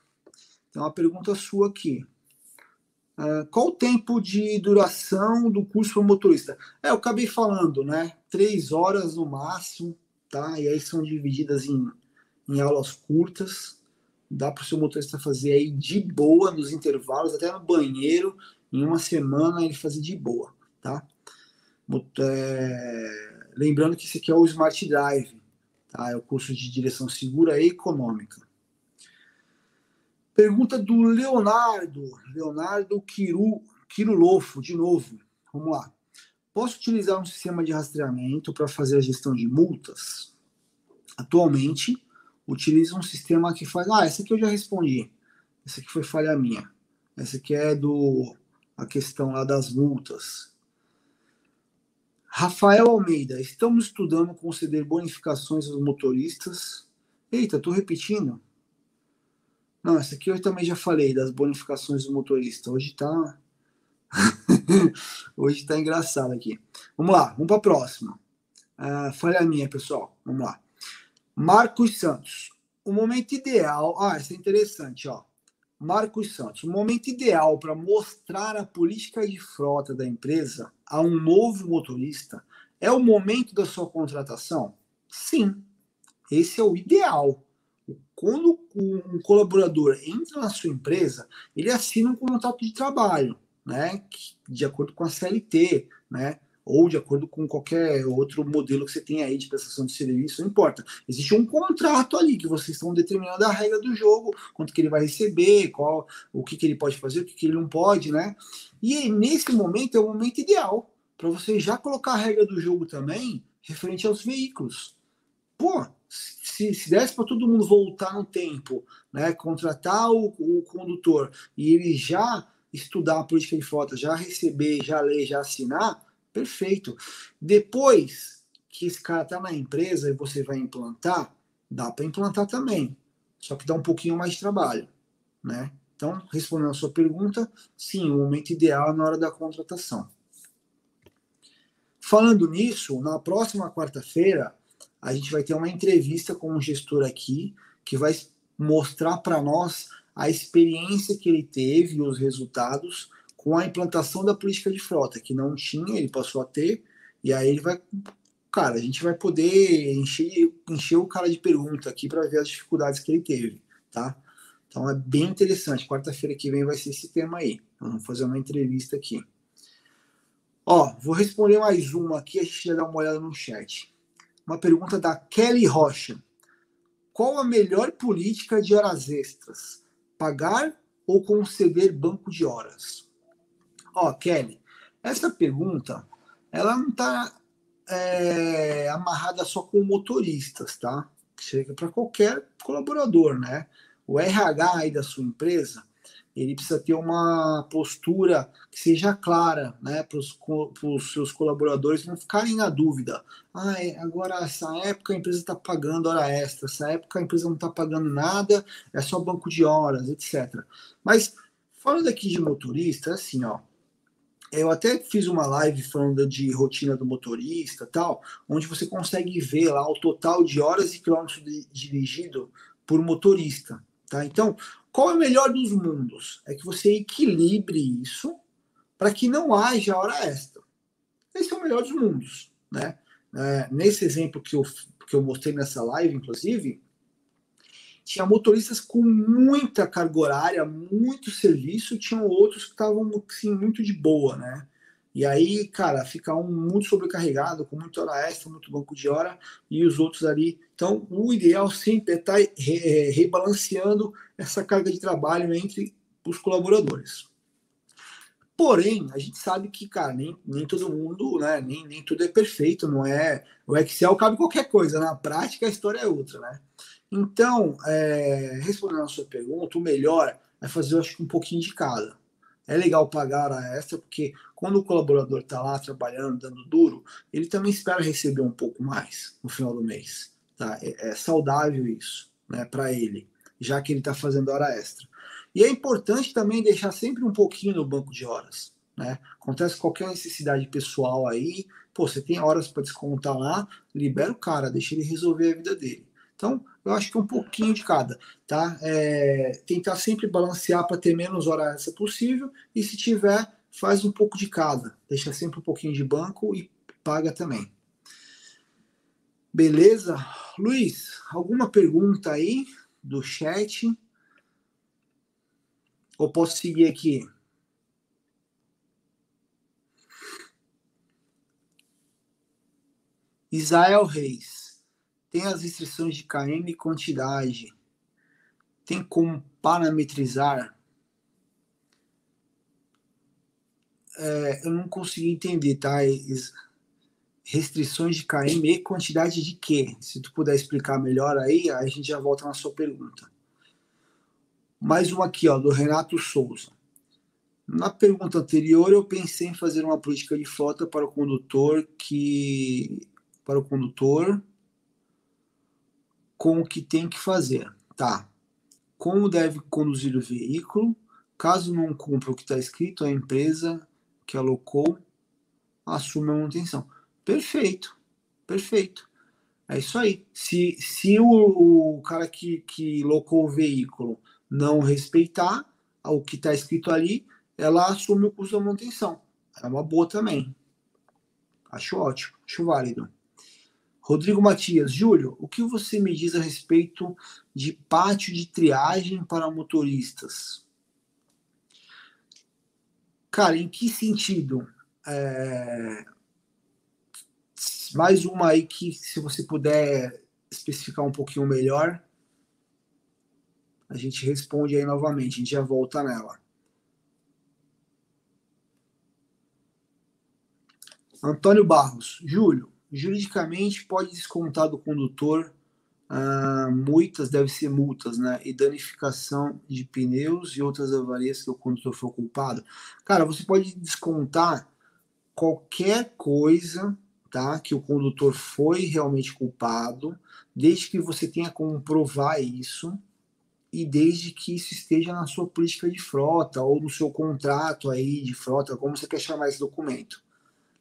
Speaker 1: Tem uma pergunta sua aqui. Uh, qual o tempo de duração do curso para motorista? É, eu acabei falando, né? Três horas no máximo, tá? E aí são divididas em, em aulas curtas. Dá para o seu motorista fazer aí de boa nos intervalos, até no banheiro, em uma semana ele fazer de boa, tá? É, lembrando que esse aqui é o Smart Drive, tá? É o curso de direção segura e econômica. Pergunta do Leonardo, Leonardo Quiru, Quirulofo, de novo. Vamos lá. Posso utilizar um sistema de rastreamento para fazer a gestão de multas? Atualmente, utilizo um sistema que faz. Ah, essa aqui eu já respondi. Essa aqui foi falha minha. Essa aqui é do a questão lá das multas. Rafael Almeida, estamos estudando conceder bonificações aos motoristas. Eita, tô repetindo. Não, essa aqui eu também já falei das bonificações do motorista. Hoje tá. *laughs* Hoje tá engraçado aqui. Vamos lá, vamos para a próxima. Uh, falha minha, pessoal. Vamos lá. Marcos Santos. O momento ideal. Ah, isso é interessante, ó. Marcos Santos. O momento ideal para mostrar a política de frota da empresa a um novo motorista é o momento da sua contratação? Sim. Esse é o ideal. Quando um colaborador entra na sua empresa, ele assina um contrato de trabalho, né? De acordo com a CLT, né? Ou de acordo com qualquer outro modelo que você tem aí de prestação de serviço, não importa. Existe um contrato ali que vocês estão determinando a regra do jogo, quanto que ele vai receber, qual, o que, que ele pode fazer, o que, que ele não pode, né? E nesse momento é o momento ideal para você já colocar a regra do jogo também referente aos veículos. Pô, se, se desse para todo mundo voltar no tempo, né, contratar o, o condutor e ele já estudar a política de frota, já receber, já ler, já assinar, perfeito. Depois que esse cara está na empresa e você vai implantar, dá para implantar também, só que dá um pouquinho mais de trabalho, né? Então, respondendo a sua pergunta, sim, o momento ideal é na hora da contratação. Falando nisso, na próxima quarta-feira, a gente vai ter uma entrevista com um gestor aqui que vai mostrar para nós a experiência que ele teve e os resultados com a implantação da política de frota, que não tinha, ele passou a ter, e aí ele vai. Cara, a gente vai poder encher, encher o cara de pergunta aqui para ver as dificuldades que ele teve, tá? Então é bem interessante. Quarta-feira que vem vai ser esse tema aí. Vamos fazer uma entrevista aqui. Ó, vou responder mais uma aqui, a gente já dá uma olhada no chat uma pergunta da Kelly Rocha. Qual a melhor política de horas extras? Pagar ou conceder banco de horas? Ó, Kelly, essa pergunta, ela não está é, amarrada só com motoristas, tá? Chega para qualquer colaborador, né? O RH aí da sua empresa, ele precisa ter uma postura que seja clara, né, para os seus colaboradores não ficarem na dúvida. Ah, agora essa época a empresa está pagando hora extra, essa época a empresa não está pagando nada, é só banco de horas, etc. Mas falando aqui de motorista, é assim, ó, eu até fiz uma live falando de rotina do motorista, tal, onde você consegue ver lá o total de horas e quilômetros dirigido por motorista, tá? Então, qual é o melhor dos mundos? É que você equilibre isso para que não haja hora extra. Esse é o melhor dos mundos. Né? É, nesse exemplo que eu, que eu mostrei nessa live, inclusive, tinha motoristas com muita carga horária, muito serviço, tinham outros que estavam assim, muito de boa, né? E aí, cara, fica um muito sobrecarregado, com muita hora extra, muito banco de hora, e os outros ali. Então, o ideal sempre é estar tá re rebalanceando essa carga de trabalho entre os colaboradores. Porém, a gente sabe que, cara, nem, nem todo mundo, né? Nem, nem tudo é perfeito, não é? O Excel cabe qualquer coisa, na prática a história é outra, né? Então, é, respondendo a sua pergunta, o melhor é fazer, eu acho que um pouquinho de cada. É legal pagar a extra, porque quando o colaborador está lá trabalhando, dando duro, ele também espera receber um pouco mais no final do mês. Tá? É, é saudável isso né, para ele, já que ele está fazendo hora extra. E é importante também deixar sempre um pouquinho no banco de horas. Né? Acontece qualquer necessidade pessoal aí, pô, você tem horas para descontar lá, libera o cara, deixa ele resolver a vida dele. Então, eu acho que um pouquinho de cada, tá? É, tentar sempre balancear para ter menos hora essa possível e se tiver, faz um pouco de cada. Deixa sempre um pouquinho de banco e paga também. Beleza? Luiz, alguma pergunta aí do chat? Ou posso seguir aqui? Israel Reis tem as restrições de KM e quantidade. Tem como parametrizar? É, eu não consegui entender, tá? Restrições de KM e quantidade de quê? Se tu puder explicar melhor aí, a gente já volta na sua pergunta. Mais uma aqui, ó, do Renato Souza. Na pergunta anterior, eu pensei em fazer uma política de frota para o condutor que para o condutor com o que tem que fazer. Tá. Como deve conduzir o veículo? Caso não cumpra o que está escrito, a empresa que alocou assume a manutenção. Perfeito, perfeito. É isso aí. Se, se o, o cara que, que locou o veículo não respeitar o que está escrito ali, ela assume o custo da manutenção. É uma boa também. Acho ótimo, acho válido. Rodrigo Matias, Júlio, o que você me diz a respeito de pátio de triagem para motoristas? Cara, em que sentido? É... Mais uma aí que, se você puder especificar um pouquinho melhor, a gente responde aí novamente, a gente já volta nela. Antônio Barros, Júlio, Juridicamente, pode descontar do condutor ah, multas, deve ser multas, né? E danificação de pneus e outras avarias que o condutor for culpado. Cara, você pode descontar qualquer coisa, tá? Que o condutor foi realmente culpado, desde que você tenha como provar isso e desde que isso esteja na sua política de frota ou no seu contrato aí de frota, como você quer chamar esse documento.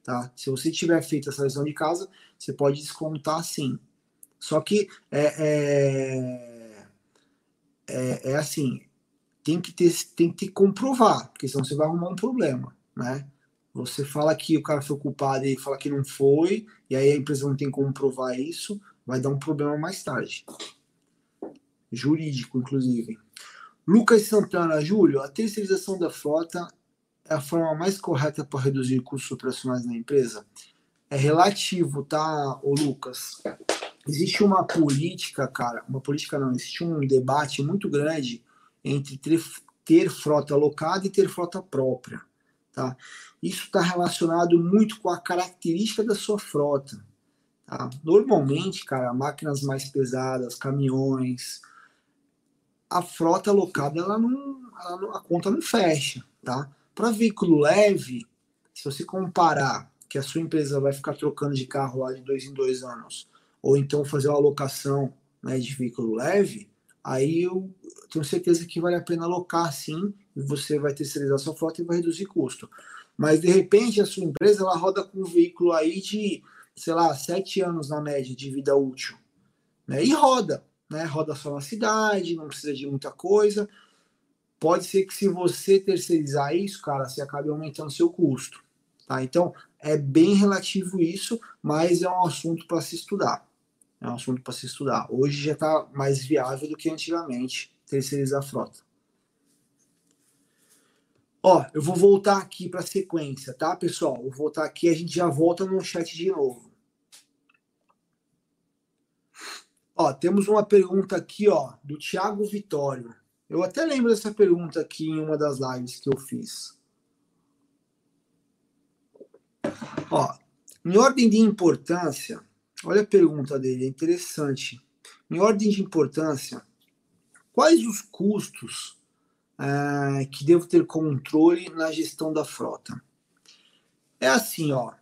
Speaker 1: Tá? Se você tiver feito essa lição de casa, você pode descontar sim. Só que é, é, é, é, assim, tem que ter, tem que comprovar, porque senão você vai arrumar um problema, né? Você fala que o cara foi culpado e fala que não foi, e aí a empresa não tem como provar isso, vai dar um problema mais tarde. Jurídico, inclusive. Lucas Santana, Júlio, a terceirização da frota a forma mais correta para reduzir custos operacionais na empresa? É relativo, tá, ô Lucas? Existe uma política, cara, uma política não, existe um debate muito grande entre ter, ter frota alocada e ter frota própria, tá? Isso está relacionado muito com a característica da sua frota, tá? Normalmente, cara, máquinas mais pesadas, caminhões, a frota alocada, ela não, ela não a conta não fecha, tá? Para veículo leve, se você comparar que a sua empresa vai ficar trocando de carro lá de dois em dois anos, ou então fazer uma alocação né, de veículo leve, aí eu tenho certeza que vale a pena alocar sim, e você vai terceirizar sua frota e vai reduzir custo. Mas de repente a sua empresa ela roda com um veículo aí de, sei lá, sete anos na média de vida útil. Né? E roda, né? Roda só na cidade, não precisa de muita coisa pode ser que se você terceirizar isso, cara, você acabe aumentando seu custo. Tá? Então, é bem relativo isso, mas é um assunto para se estudar. É um assunto para se estudar. Hoje já está mais viável do que antigamente terceirizar a frota. Ó, eu vou voltar aqui para a sequência, tá, pessoal? Vou voltar aqui, a gente já volta no chat de novo. Ó, temos uma pergunta aqui, ó, do Thiago Vitório. Eu até lembro dessa pergunta aqui em uma das lives que eu fiz. Ó, em ordem de importância, olha a pergunta dele, é interessante. Em ordem de importância, quais os custos é, que devo ter controle na gestão da frota? É assim, ó.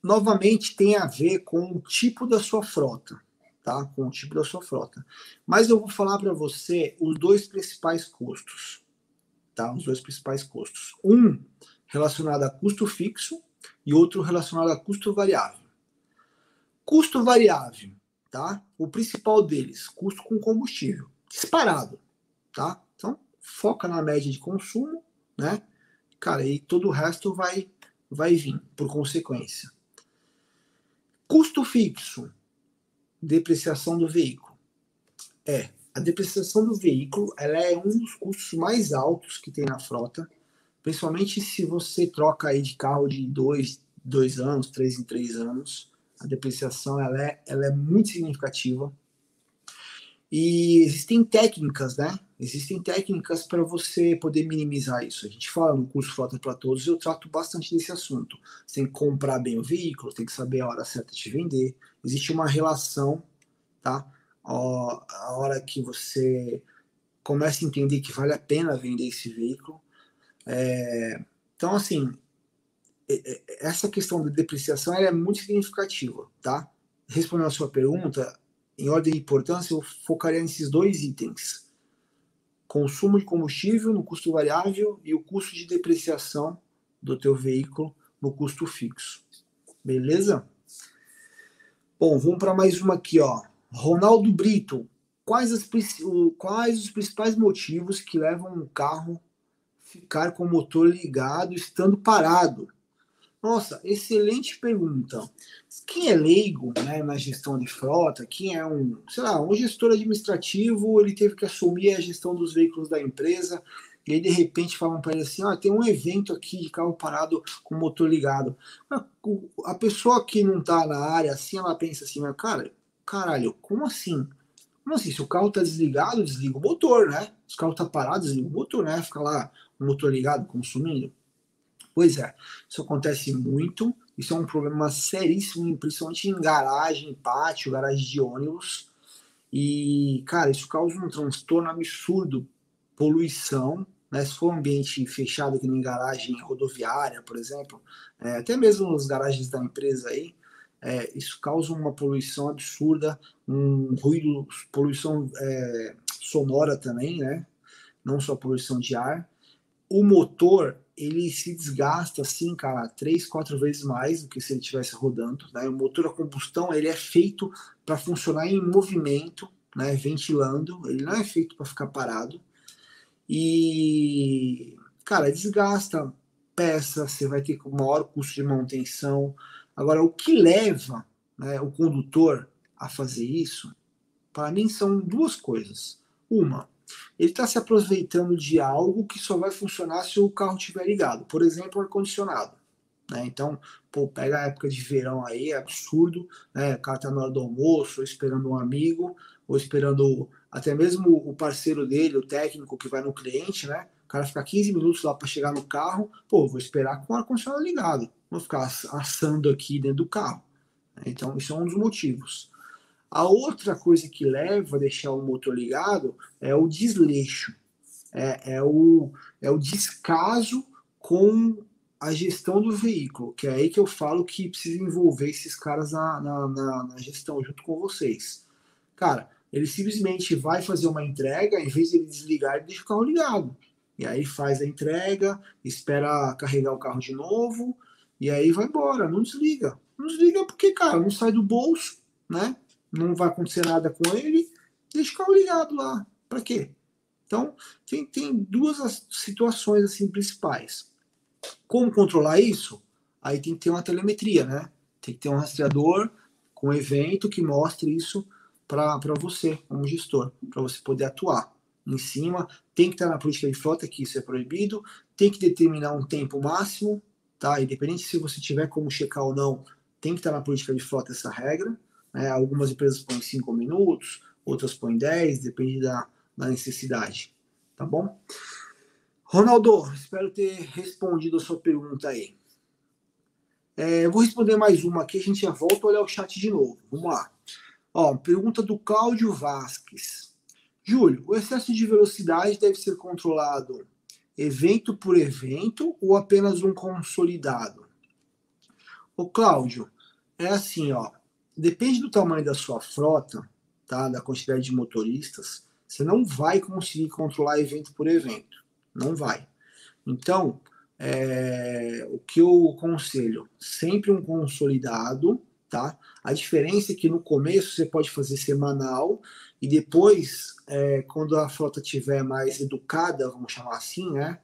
Speaker 1: Novamente tem a ver com o tipo da sua frota, tá? Com o tipo da sua frota. Mas eu vou falar para você os dois principais custos, tá? Os dois principais custos. Um relacionado a custo fixo e outro relacionado a custo variável. Custo variável, tá? O principal deles, custo com combustível, disparado, tá? Então, foca na média de consumo, né? Cara, e todo o resto vai vai vir por consequência. Custo fixo, depreciação do veículo. É, a depreciação do veículo, ela é um dos custos mais altos que tem na frota, principalmente se você troca aí de carro de dois, dois anos, três em três anos, a depreciação ela é, ela é muito significativa. E existem técnicas, né? Existem técnicas para você poder minimizar isso. A gente fala no curso Frota para Todos, eu trato bastante desse assunto. Você tem que comprar bem o veículo, tem que saber a hora certa de vender. Existe uma relação, tá? A hora que você começa a entender que vale a pena vender esse veículo. É... Então, assim, essa questão da depreciação é muito significativa, tá? Respondendo a sua pergunta, em ordem de importância, eu focaria nesses dois itens: consumo de combustível no custo variável e o custo de depreciação do teu veículo no custo fixo. Beleza? Bom, vamos para mais uma aqui, ó. Ronaldo Brito, quais, as, quais os principais motivos que levam um carro ficar com o motor ligado estando parado? Nossa, excelente pergunta. Quem é leigo né, na gestão de frota, quem é um, sei lá, um gestor administrativo, ele teve que assumir a gestão dos veículos da empresa, e aí de repente falam para ele assim, ah, tem um evento aqui de carro parado com motor ligado. A pessoa que não está na área assim, ela pensa assim, mas cara, caralho, como assim? Como assim? Se o carro está desligado, desliga o motor, né? Se o carro está parado, desliga o motor, né? Fica lá o motor ligado, consumindo. Pois é, isso acontece muito. Isso é um problema seríssimo, principalmente em garagem, pátio, garagem de ônibus. E, cara, isso causa um transtorno absurdo. Poluição, né? Se for um ambiente fechado, aqui em garagem rodoviária, por exemplo, é, até mesmo nas garagens da empresa aí, é, isso causa uma poluição absurda, um ruído, poluição é, sonora também, né? Não só poluição de ar. O motor ele se desgasta assim, cara, três, quatro vezes mais do que se ele estivesse rodando. Né? O motor a combustão ele é feito para funcionar em movimento, né? ventilando. Ele não é feito para ficar parado. E, cara, desgasta peça, você vai ter maior custo de manutenção. Agora, o que leva né, o condutor a fazer isso, para mim, são duas coisas. Uma, ele está se aproveitando de algo que só vai funcionar se o carro estiver ligado. Por exemplo, ar-condicionado. Né? Então, pô, pega a época de verão aí, é absurdo. Né? O cara está na hora do almoço, ou esperando um amigo, ou esperando até mesmo o parceiro dele, o técnico que vai no cliente, né? O cara fica 15 minutos lá para chegar no carro, pô, vou esperar com o ar-condicionado ligado. Vou ficar assando aqui dentro do carro. Então, isso é um dos motivos. A outra coisa que leva a deixar o motor ligado é o desleixo, é, é, o, é o descaso com a gestão do veículo, que é aí que eu falo que precisa envolver esses caras na, na, na, na gestão junto com vocês. Cara, ele simplesmente vai fazer uma entrega, em vez de ele desligar, ele deixa o carro ligado. E aí faz a entrega, espera carregar o carro de novo, e aí vai embora, não desliga. Não desliga porque, cara, não sai do bolso, né? não vai acontecer nada com ele, deixa o carro ligado lá. Para quê? Então, tem, tem duas situações assim principais. Como controlar isso? Aí tem que ter uma telemetria, né? Tem que ter um rastreador com evento que mostre isso para você, como gestor, para você poder atuar em cima. Tem que estar na política de frota, que isso é proibido. Tem que determinar um tempo máximo, tá? Independente se você tiver como checar ou não, tem que estar na política de frota essa regra. Né? Algumas empresas põem 5 minutos, outras põem 10, depende da, da necessidade. Tá bom? Ronaldo, espero ter respondido a sua pergunta aí. É, eu vou responder mais uma aqui, a gente já volta a olhar o chat de novo. Vamos lá. Ó, pergunta do Cláudio Vasques. Júlio, o excesso de velocidade deve ser controlado evento por evento ou apenas um consolidado? O Cláudio, é assim, ó, depende do tamanho da sua frota, tá, da quantidade de motoristas, você não vai conseguir controlar evento por evento, não vai. Então, é, o que eu aconselho? Sempre um consolidado, tá? A diferença é que no começo você pode fazer semanal e depois, é, quando a frota tiver mais educada, vamos chamar assim, né?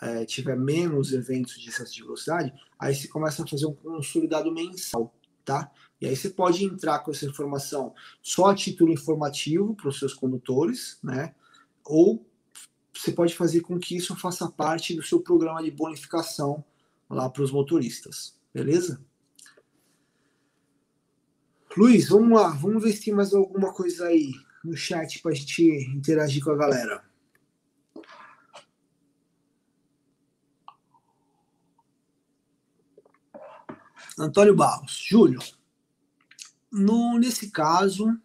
Speaker 1: É, tiver menos eventos de excesso de velocidade, aí você começa a fazer um consolidado mensal, tá? E aí você pode entrar com essa informação só a título informativo para os seus condutores, né? Ou você pode fazer com que isso faça parte do seu programa de bonificação lá para os motoristas, beleza? Luiz, vamos lá, vamos ver se tem mais alguma coisa aí no chat para a gente interagir com a galera. Antônio Barros, Júlio, no, nesse caso,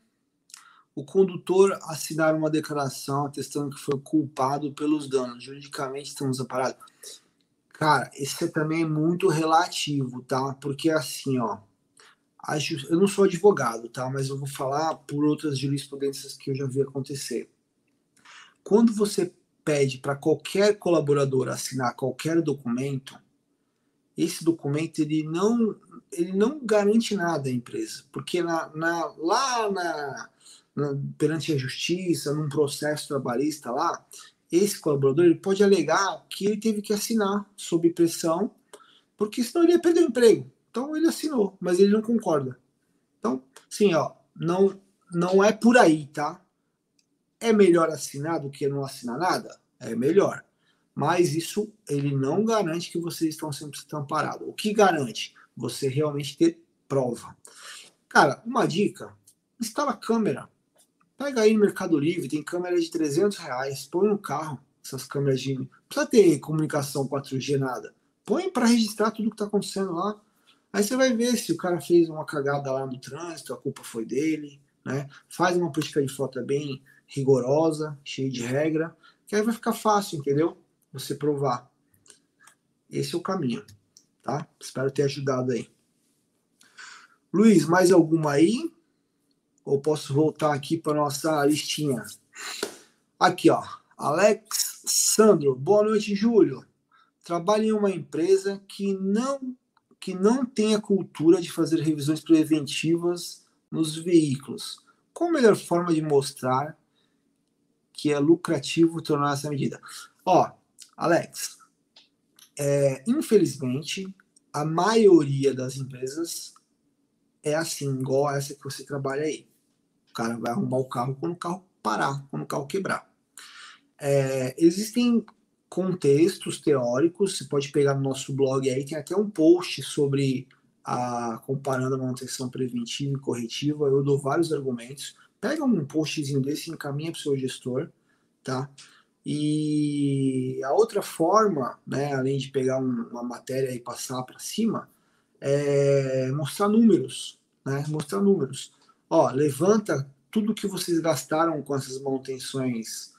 Speaker 1: o condutor assinar uma declaração atestando que foi culpado pelos danos, juridicamente estamos amparados. Cara, esse também é muito relativo, tá? Porque assim, ó, eu não sou advogado, tá? Mas eu vou falar por outras jurisprudências que eu já vi acontecer. Quando você pede para qualquer colaborador assinar qualquer documento, esse documento ele não ele não garante nada à empresa, porque na, na lá na, na, perante a justiça, num processo trabalhista lá, esse colaborador ele pode alegar que ele teve que assinar sob pressão, porque senão ele ia perder o emprego. Então ele assinou, mas ele não concorda. Então, sim, ó, não não é por aí, tá? É melhor assinar do que não assinar nada? É melhor. Mas isso ele não garante que vocês estão sempre amparados. O que garante? Você realmente ter prova. Cara, uma dica: instala câmera. Pega aí no Mercado Livre, tem câmera de 300 reais, põe no carro essas câmeras de. Não precisa ter comunicação 4G, nada. Põe para registrar tudo que está acontecendo lá. Aí você vai ver se o cara fez uma cagada lá no trânsito, a culpa foi dele, né? Faz uma política de frota bem rigorosa, cheia de regra, que aí vai ficar fácil, entendeu? Você provar. Esse é o caminho, tá? Espero ter ajudado aí. Luiz, mais alguma aí? Ou posso voltar aqui para nossa listinha? Aqui, ó. Alex Sandro. Boa noite, Júlio. Trabalho em uma empresa que não que não tem a cultura de fazer revisões preventivas nos veículos. Qual a melhor forma de mostrar que é lucrativo tornar essa medida? Ó, Alex, é, infelizmente, a maioria das empresas é assim, igual essa que você trabalha aí. O cara vai arrumar o carro quando o carro parar, quando o carro quebrar. É, existem contextos teóricos, você pode pegar no nosso blog aí, tem até um post sobre a comparando a manutenção preventiva e corretiva, eu dou vários argumentos. Pega um postzinho desse e encaminha para o seu gestor, tá? E a outra forma, né, além de pegar um, uma matéria e passar para cima, é mostrar números, né? Mostrar números. Ó, levanta tudo que vocês gastaram com essas manutenções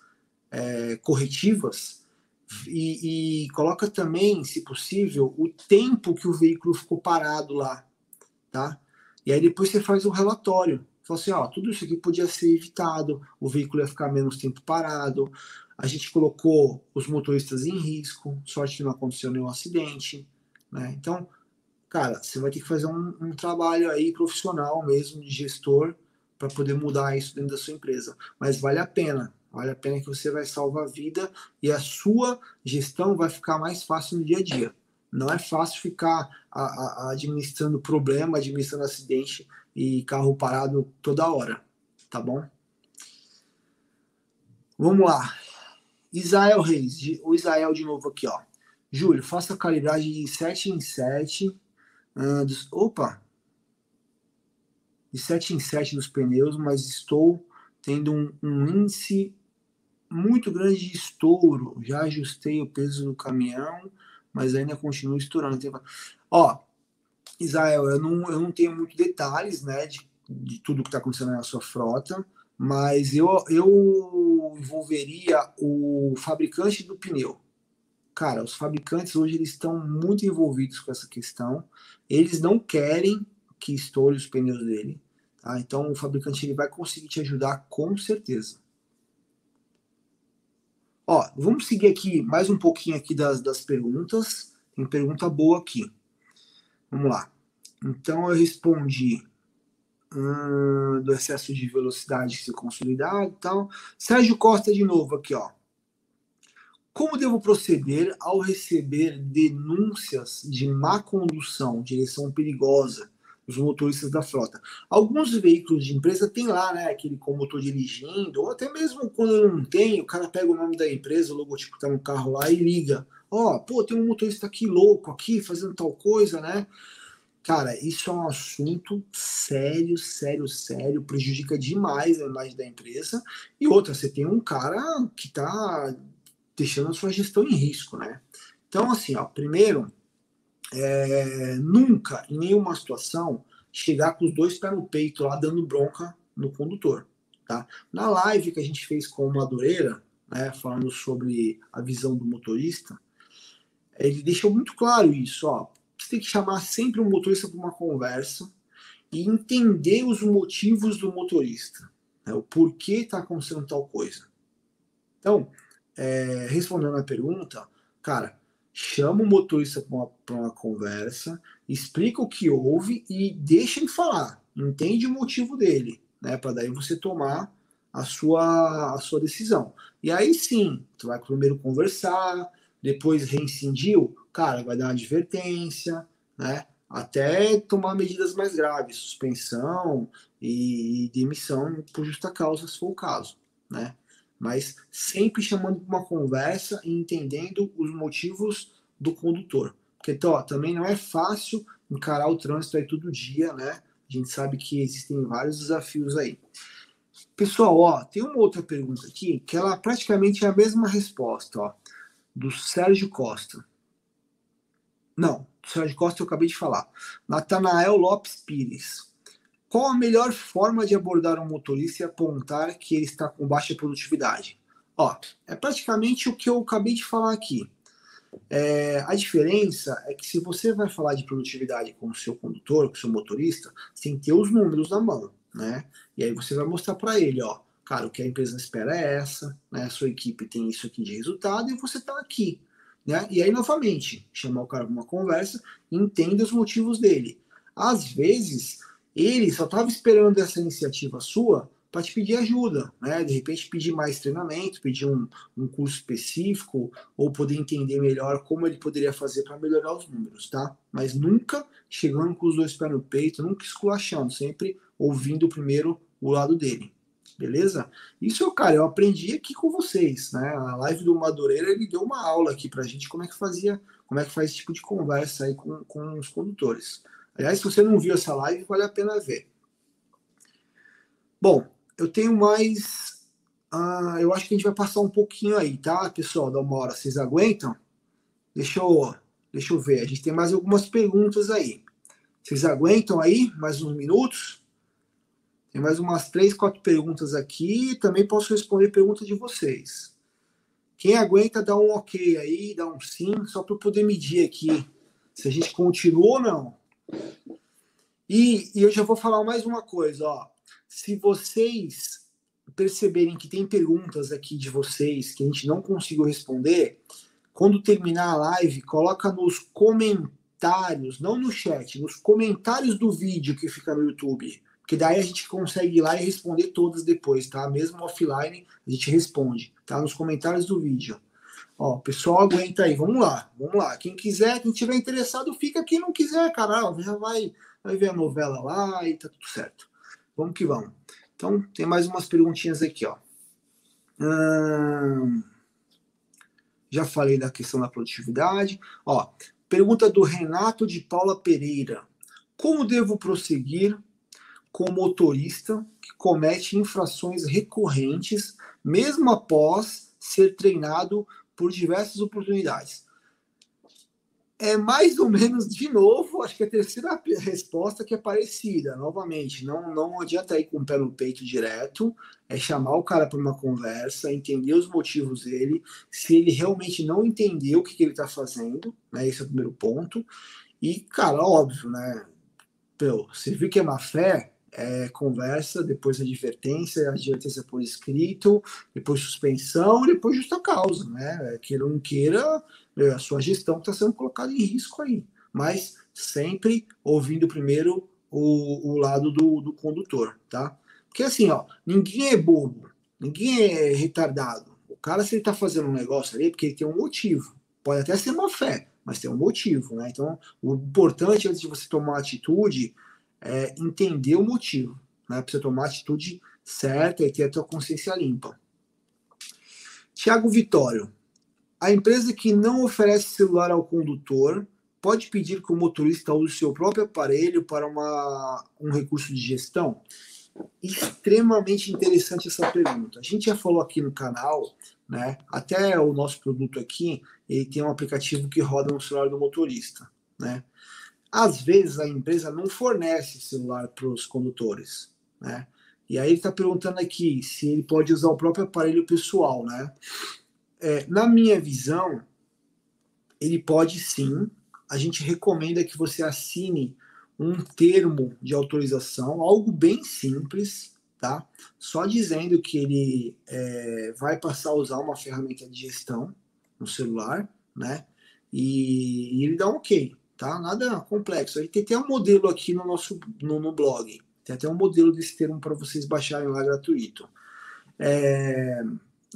Speaker 1: é, corretivas e, e, coloca também, se possível, o tempo que o veículo ficou parado lá, tá? E aí depois você faz um relatório. Fala assim, ó, tudo isso aqui podia ser evitado, o veículo ia ficar menos tempo parado, a gente colocou os motoristas em risco, sorte que não aconteceu nenhum acidente, né? Então, cara, você vai ter que fazer um, um trabalho aí profissional mesmo, de gestor, para poder mudar isso dentro da sua empresa. Mas vale a pena, Vale a pena que você vai salvar a vida e a sua gestão vai ficar mais fácil no dia a dia. Não é fácil ficar a, a, administrando problema, administrando acidente e carro parado toda hora, tá bom? Vamos lá. Israel Reis, o Israel de novo aqui, ó. Júlio, faça calibragem de 7 em 7. Uh, dos, opa! De 7 em 7 dos pneus, mas estou tendo um, um índice muito grande de estouro. Já ajustei o peso do caminhão, mas ainda continua estourando. Ó, Israel, eu não, eu não tenho muitos detalhes né, de, de tudo que está acontecendo na sua frota, mas eu, eu envolveria o fabricante do pneu. Cara, os fabricantes hoje eles estão muito envolvidos com essa questão. Eles não querem que estoure os pneus dele. Tá? Então o fabricante ele vai conseguir te ajudar com certeza. Ó, vamos seguir aqui mais um pouquinho aqui das, das perguntas. Tem pergunta boa aqui. Vamos lá. Então eu respondi hum, do excesso de velocidade se consolidado e tal. Sérgio Costa de novo aqui, ó. Como devo proceder ao receber denúncias de má condução, direção perigosa dos motoristas da frota? Alguns veículos de empresa tem lá, né, aquele com motor dirigindo, ou até mesmo quando não tem, o cara pega o nome da empresa, o logotipo tá no carro lá e liga. Ó, oh, pô, tem um motorista aqui louco aqui fazendo tal coisa, né? Cara, isso é um assunto sério, sério, sério, prejudica demais a imagem da empresa. E outra, você tem um cara que está deixando a sua gestão em risco, né? Então, assim, ó, primeiro, é, nunca, em nenhuma situação, chegar com os dois pés no peito lá dando bronca no condutor, tá? Na live que a gente fez com o Madureira, né, falando sobre a visão do motorista, ele deixou muito claro isso, ó você tem que chamar sempre um motorista para uma conversa e entender os motivos do motorista, né? o porquê está acontecendo tal coisa. Então, é, respondendo a pergunta, cara, chama o motorista para uma, uma, conversa, explica o que houve e deixa ele falar, entende o motivo dele, né? Para daí você tomar a sua, a sua decisão. E aí sim, tu vai primeiro conversar, depois reincidiu, cara, vai dar uma advertência, né? Até tomar medidas mais graves, suspensão e, demissão por justa causa, se for o caso, né? Mas sempre chamando para uma conversa e entendendo os motivos do condutor. Porque então, ó, também não é fácil encarar o trânsito aí todo dia, né? A gente sabe que existem vários desafios aí. Pessoal, ó, tem uma outra pergunta aqui que ela praticamente é a mesma resposta, ó, do Sérgio Costa. Não, Sérgio Costa eu acabei de falar. Natanael Lopes Pires. Qual a melhor forma de abordar um motorista e apontar que ele está com baixa produtividade? Ó, é praticamente o que eu acabei de falar aqui. É, a diferença é que se você vai falar de produtividade com o seu condutor, com o seu motorista, sem ter os números na mão, né? E aí você vai mostrar para ele, ó, cara, o que a empresa espera é essa, né? A sua equipe tem isso aqui de resultado e você está aqui. Né? E aí, novamente, chamar o cara para uma conversa, entenda os motivos dele. Às vezes, ele só estava esperando essa iniciativa sua para te pedir ajuda, né? De repente pedir mais treinamento, pedir um, um curso específico, ou poder entender melhor como ele poderia fazer para melhorar os números, tá? Mas nunca chegando com os dois pés no peito, nunca esculachando, sempre ouvindo primeiro o lado dele beleza? Isso, cara, eu aprendi aqui com vocês, né? A live do Madureira, ele deu uma aula aqui pra gente como é que fazia, como é que faz esse tipo de conversa aí com, com os condutores. Aliás, se você não viu essa live, vale a pena ver. Bom, eu tenho mais. Uh, eu acho que a gente vai passar um pouquinho aí, tá, pessoal? Dá uma hora. Vocês aguentam? Deixa eu, deixa eu ver. A gente tem mais algumas perguntas aí. Vocês aguentam aí? Mais uns minutos? Tem mais umas três, quatro perguntas aqui. Também posso responder perguntas de vocês. Quem aguenta, dá um ok aí, dá um sim, só para eu poder medir aqui se a gente continua ou não. E, e, eu já vou falar mais uma coisa, ó. Se vocês perceberem que tem perguntas aqui de vocês que a gente não conseguiu responder, quando terminar a live, coloca nos comentários, não no chat, nos comentários do vídeo que fica no YouTube que daí a gente consegue ir lá e responder todas depois, tá? Mesmo offline, a gente responde, tá? Nos comentários do vídeo. Ó, pessoal, aguenta aí, vamos lá, vamos lá. Quem quiser, quem tiver interessado, fica. Quem não quiser, cara, já vai, vai ver a novela lá e tá tudo certo. Vamos que vamos. Então, tem mais umas perguntinhas aqui, ó. Hum, já falei da questão da produtividade. Ó, pergunta do Renato de Paula Pereira. Como devo prosseguir com motorista que comete infrações recorrentes, mesmo após ser treinado por diversas oportunidades. é mais ou menos, de novo, acho que a terceira resposta que é parecida, novamente, não, não adianta ir com o pé no peito direto, é chamar o cara para uma conversa, entender os motivos dele, se ele realmente não entendeu o que, que ele está fazendo, né, esse é o primeiro ponto, e, cara, óbvio, né, meu, você viu que é má fé, é, conversa, depois advertência, advertência por escrito, depois suspensão, depois justa causa, né? Queira ou não queira, a sua gestão está sendo colocada em risco aí. Mas sempre ouvindo primeiro o, o lado do, do condutor, tá? Porque assim, ó, ninguém é bobo, ninguém é retardado. O cara, se ele tá fazendo um negócio ali, é porque ele tem um motivo. Pode até ser uma fé, mas tem um motivo, né? Então, o importante antes de você tomar atitude é entender o motivo, né? Para você tomar a atitude certa e ter a tua consciência limpa. Tiago Vitório. A empresa que não oferece celular ao condutor pode pedir que o motorista use seu próprio aparelho para uma, um recurso de gestão? Extremamente interessante essa pergunta. A gente já falou aqui no canal, né? Até o nosso produto aqui, ele tem um aplicativo que roda no celular do motorista, né? Às vezes a empresa não fornece celular para os condutores, né? E aí ele está perguntando aqui se ele pode usar o próprio aparelho pessoal, né? É, na minha visão, ele pode sim. A gente recomenda que você assine um termo de autorização, algo bem simples, tá? Só dizendo que ele é, vai passar a usar uma ferramenta de gestão no celular, né? E, e ele dá um ok tá? Nada complexo. A gente tem até um modelo aqui no nosso no, no blog. Tem até um modelo desse termo para vocês baixarem lá gratuito. É,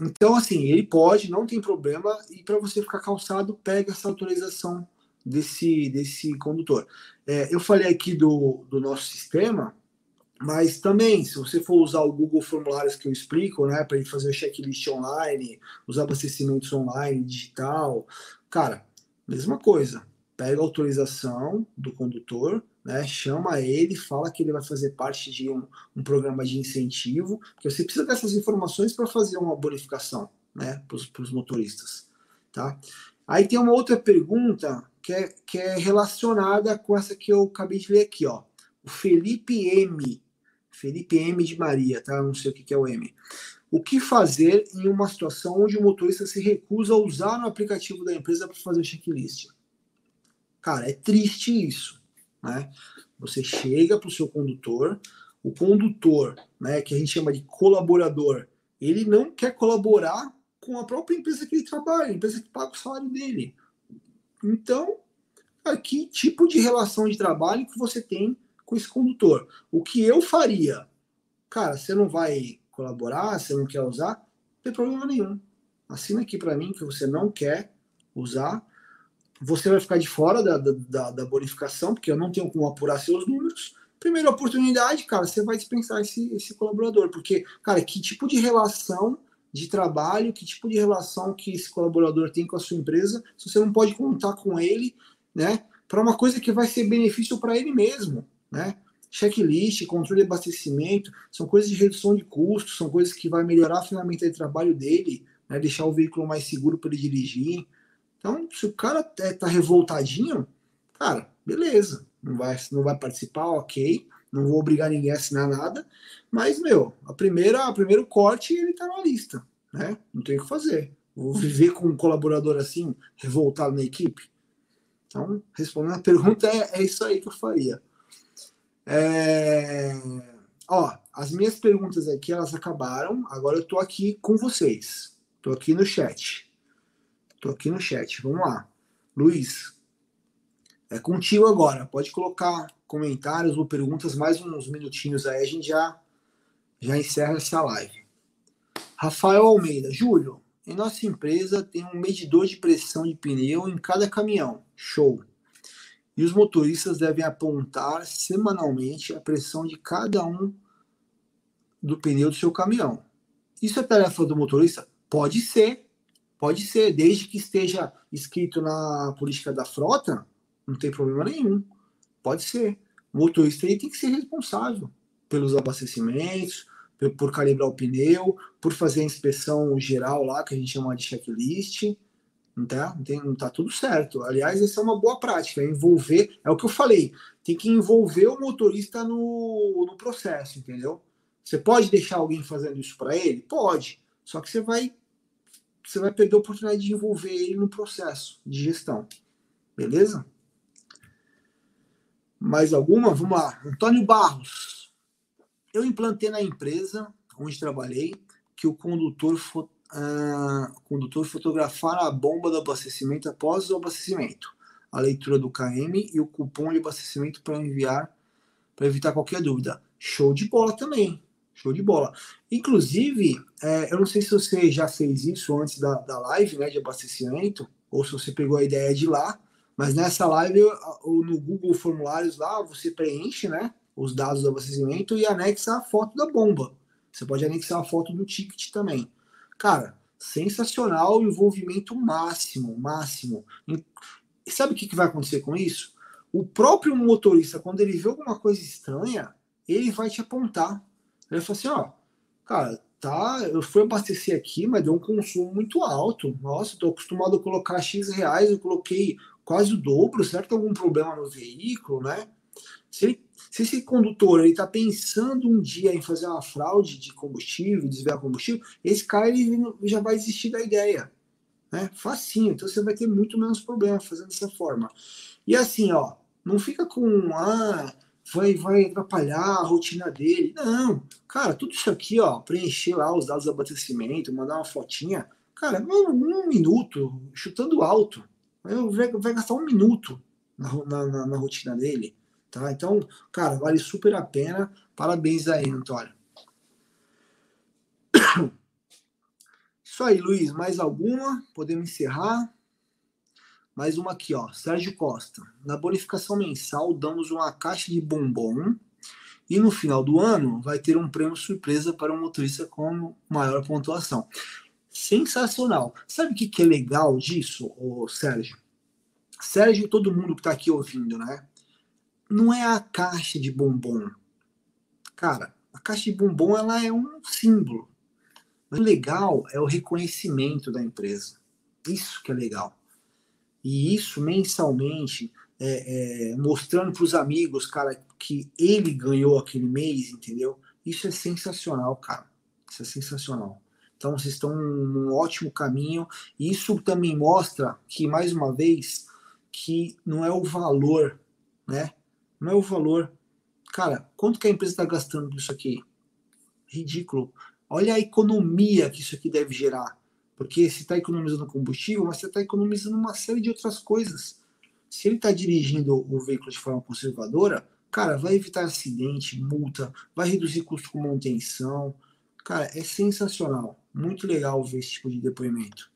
Speaker 1: então, assim, ele pode, não tem problema, e para você ficar calçado, pega essa autorização desse, desse condutor. É, eu falei aqui do, do nosso sistema, mas também, se você for usar o Google Formulários que eu explico, né, para ele fazer o checklist online, os abastecimentos online, digital, cara, mesma coisa pega a autorização do condutor, né, chama ele, fala que ele vai fazer parte de um, um programa de incentivo, que você precisa dessas informações para fazer uma bonificação né, para os motoristas. Tá? Aí tem uma outra pergunta que é, que é relacionada com essa que eu acabei de ler aqui. Ó. O Felipe M. Felipe M de Maria, tá? não sei o que, que é o M. O que fazer em uma situação onde o motorista se recusa a usar o aplicativo da empresa para fazer o checklist? Cara, é triste isso, né? Você chega para o seu condutor, o condutor, né, que a gente chama de colaborador, ele não quer colaborar com a própria empresa que ele trabalha, a empresa que paga o salário dele. Então, que tipo de relação de trabalho que você tem com esse condutor? O que eu faria? Cara, você não vai colaborar, você não quer usar? Não tem problema nenhum. Assina aqui para mim que você não quer usar você vai ficar de fora da, da, da, bonificação, porque eu não tenho como apurar seus números. Primeira oportunidade, cara, você vai dispensar esse, esse colaborador, porque, cara, que tipo de relação de trabalho, que tipo de relação que esse colaborador tem com a sua empresa, se você não pode contar com ele, né, para uma coisa que vai ser benefício para ele mesmo, né? Checklist, controle de abastecimento, são coisas de redução de custos, são coisas que vai melhorar a ferramenta de trabalho dele, né, deixar o veículo mais seguro para ele dirigir. Então, se o cara é, tá revoltadinho, cara, beleza, não vai, não vai participar, ok, não vou obrigar ninguém a assinar nada, mas, meu, a primeira, a primeiro corte ele tá na lista, né? Não tem o que fazer. Vou viver com um colaborador assim, revoltado na equipe? Então, respondendo a pergunta, é, é isso aí que eu faria. É... Ó, as minhas perguntas aqui, elas acabaram. Agora eu tô aqui com vocês. Tô aqui no chat. Tô aqui no chat. Vamos lá. Luiz, é contigo agora. Pode colocar comentários ou perguntas, mais uns minutinhos aí, a gente já, já encerra essa live. Rafael Almeida, Júlio, em nossa empresa tem um medidor de pressão de pneu em cada caminhão. Show. E os motoristas devem apontar semanalmente a pressão de cada um do pneu do seu caminhão. Isso é tarefa do motorista? Pode ser, Pode ser, desde que esteja escrito na política da frota, não tem problema nenhum. Pode ser. O motorista ele tem que ser responsável pelos abastecimentos, por calibrar o pneu, por fazer a inspeção geral lá, que a gente chama de checklist. Não tá, tem, não tá tudo certo. Aliás, essa é uma boa prática. Envolver, é o que eu falei, tem que envolver o motorista no, no processo, entendeu? Você pode deixar alguém fazendo isso para ele? Pode. Só que você vai você vai perder a oportunidade de envolver ele no processo de gestão. Beleza? Mais alguma? Vamos lá. Antônio Barros. Eu implantei na empresa onde trabalhei que o condutor, uh, condutor fotografar a bomba do abastecimento após o abastecimento, a leitura do KM e o cupom de abastecimento para enviar, para evitar qualquer dúvida. Show de bola também. Show de bola. Inclusive, é, eu não sei se você já fez isso antes da, da live né, de abastecimento, ou se você pegou a ideia de lá, mas nessa live, ou no Google Formulários lá, você preenche né, os dados do abastecimento e anexa a foto da bomba. Você pode anexar a foto do ticket também. Cara, sensacional, envolvimento máximo, máximo. E sabe o que, que vai acontecer com isso? O próprio motorista, quando ele vê alguma coisa estranha, ele vai te apontar. Ele falou assim, ó, cara, tá, eu fui abastecer aqui, mas deu um consumo muito alto. Nossa, estou acostumado a colocar X reais, eu coloquei quase o dobro, tem algum problema no veículo, né? Se, se esse condutor ele está pensando um dia em fazer uma fraude de combustível, desviar combustível, esse cara ele já vai desistir da ideia. Né? Facinho, então você vai ter muito menos problema fazendo dessa forma. E assim, ó, não fica com, ah, vai, vai atrapalhar a rotina dele. Não, cara, tudo isso aqui, ó, preencher lá os dados do abastecimento, mandar uma fotinha, cara, um, um minuto, chutando alto, vai, vai gastar um minuto na, na, na, rotina dele, tá? Então, cara, vale super a pena. Parabéns aí, Antônio. *coughs* Isso aí, Luiz. Mais alguma? Podemos encerrar? Mais uma aqui, ó. Sérgio Costa. Na bonificação mensal, damos uma caixa de bombom e no final do ano vai ter um prêmio surpresa para um motorista com maior pontuação. Sensacional. Sabe o que, que é legal disso, ô Sérgio? Sérgio todo mundo que está aqui ouvindo, né? Não é a caixa de bombom. Cara, a caixa de bombom ela é um símbolo. o legal é o reconhecimento da empresa. Isso que é legal. E isso mensalmente, é, é, mostrando para os amigos, cara, que ele ganhou aquele mês, entendeu? Isso é sensacional, cara. Isso é sensacional. Então vocês estão num ótimo caminho. E isso também mostra que, mais uma vez, que não é o valor, né? Não é o valor. Cara, quanto que a empresa está gastando isso aqui? Ridículo. Olha a economia que isso aqui deve gerar. Porque você está economizando combustível, mas você está economizando uma série de outras coisas. Se ele está dirigindo o veículo de forma conservadora, cara, vai evitar acidente, multa, vai reduzir custo com manutenção. Cara, é sensacional. Muito legal ver esse tipo de depoimento.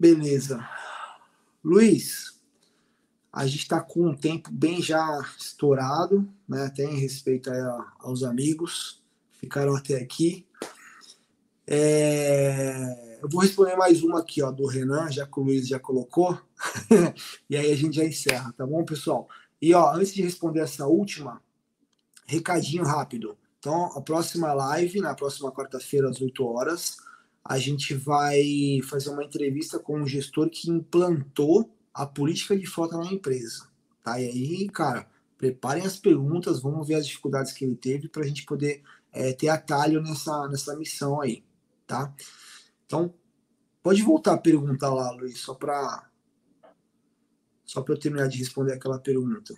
Speaker 1: Beleza. Luiz, a gente está com um tempo bem já estourado, né? Até em respeito aos amigos ficaram até aqui. É... Eu vou responder mais uma aqui, ó, do Renan, já que o Luiz já colocou. *laughs* e aí a gente já encerra, tá bom, pessoal? E ó, antes de responder essa última, recadinho rápido. Então, a próxima live, na próxima quarta-feira, às 8 horas, a gente vai fazer uma entrevista com um gestor que implantou a política de frota na empresa. Tá? E aí, cara, preparem as perguntas, vamos ver as dificuldades que ele teve para a gente poder é, ter atalho nessa, nessa missão aí tá? Então, pode voltar a perguntar lá, Luiz, só para só para eu terminar de responder aquela pergunta.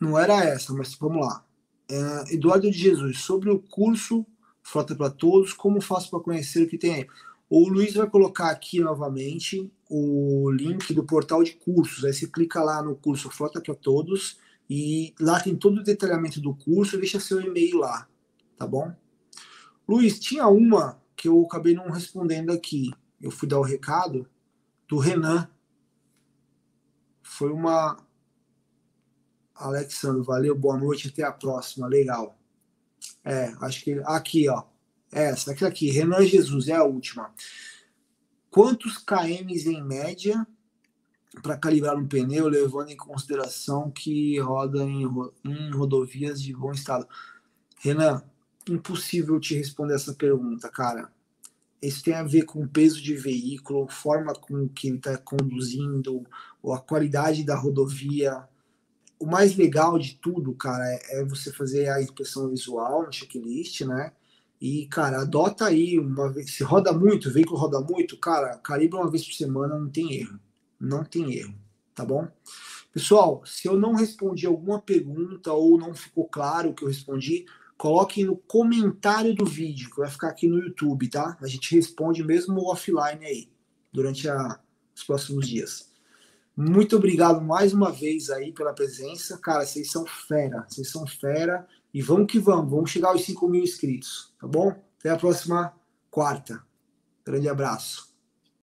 Speaker 1: Não era essa, mas vamos lá. É, Eduardo de Jesus, sobre o curso Frota para Todos, como faço para conhecer o que tem aí? O Luiz vai colocar aqui novamente o link do portal de cursos. Aí você clica lá no curso Frota para Todos e lá tem todo o detalhamento do curso. Deixa seu e-mail lá, tá bom? Luiz, tinha uma que eu acabei não respondendo aqui. Eu fui dar o recado do Renan. Foi uma. Alexandre, valeu, boa noite, até a próxima. Legal. É, acho que. Aqui, ó. Essa, aqui, aqui. Renan Jesus, é a última. Quantos KMs em média para calibrar um pneu, levando em consideração que roda em, em rodovias de bom estado? Renan, impossível te responder essa pergunta, cara. isso tem a ver com o peso de veículo, forma com que ele está conduzindo, ou a qualidade da rodovia. O mais legal de tudo, cara, é, é você fazer a inspeção visual no checklist, né? E, cara, adota aí uma vez. Se roda muito, o veículo roda muito, cara, calibra uma vez por semana, não tem erro. Não tem erro, tá bom? Pessoal, se eu não respondi alguma pergunta ou não ficou claro o que eu respondi, coloquem no comentário do vídeo, que vai ficar aqui no YouTube, tá? A gente responde mesmo offline aí, durante a, os próximos dias. Muito obrigado mais uma vez aí pela presença. Cara, vocês são fera, vocês são fera. E vamos que vamos, vamos chegar aos 5 mil inscritos, tá bom? Até a próxima quarta. Grande abraço.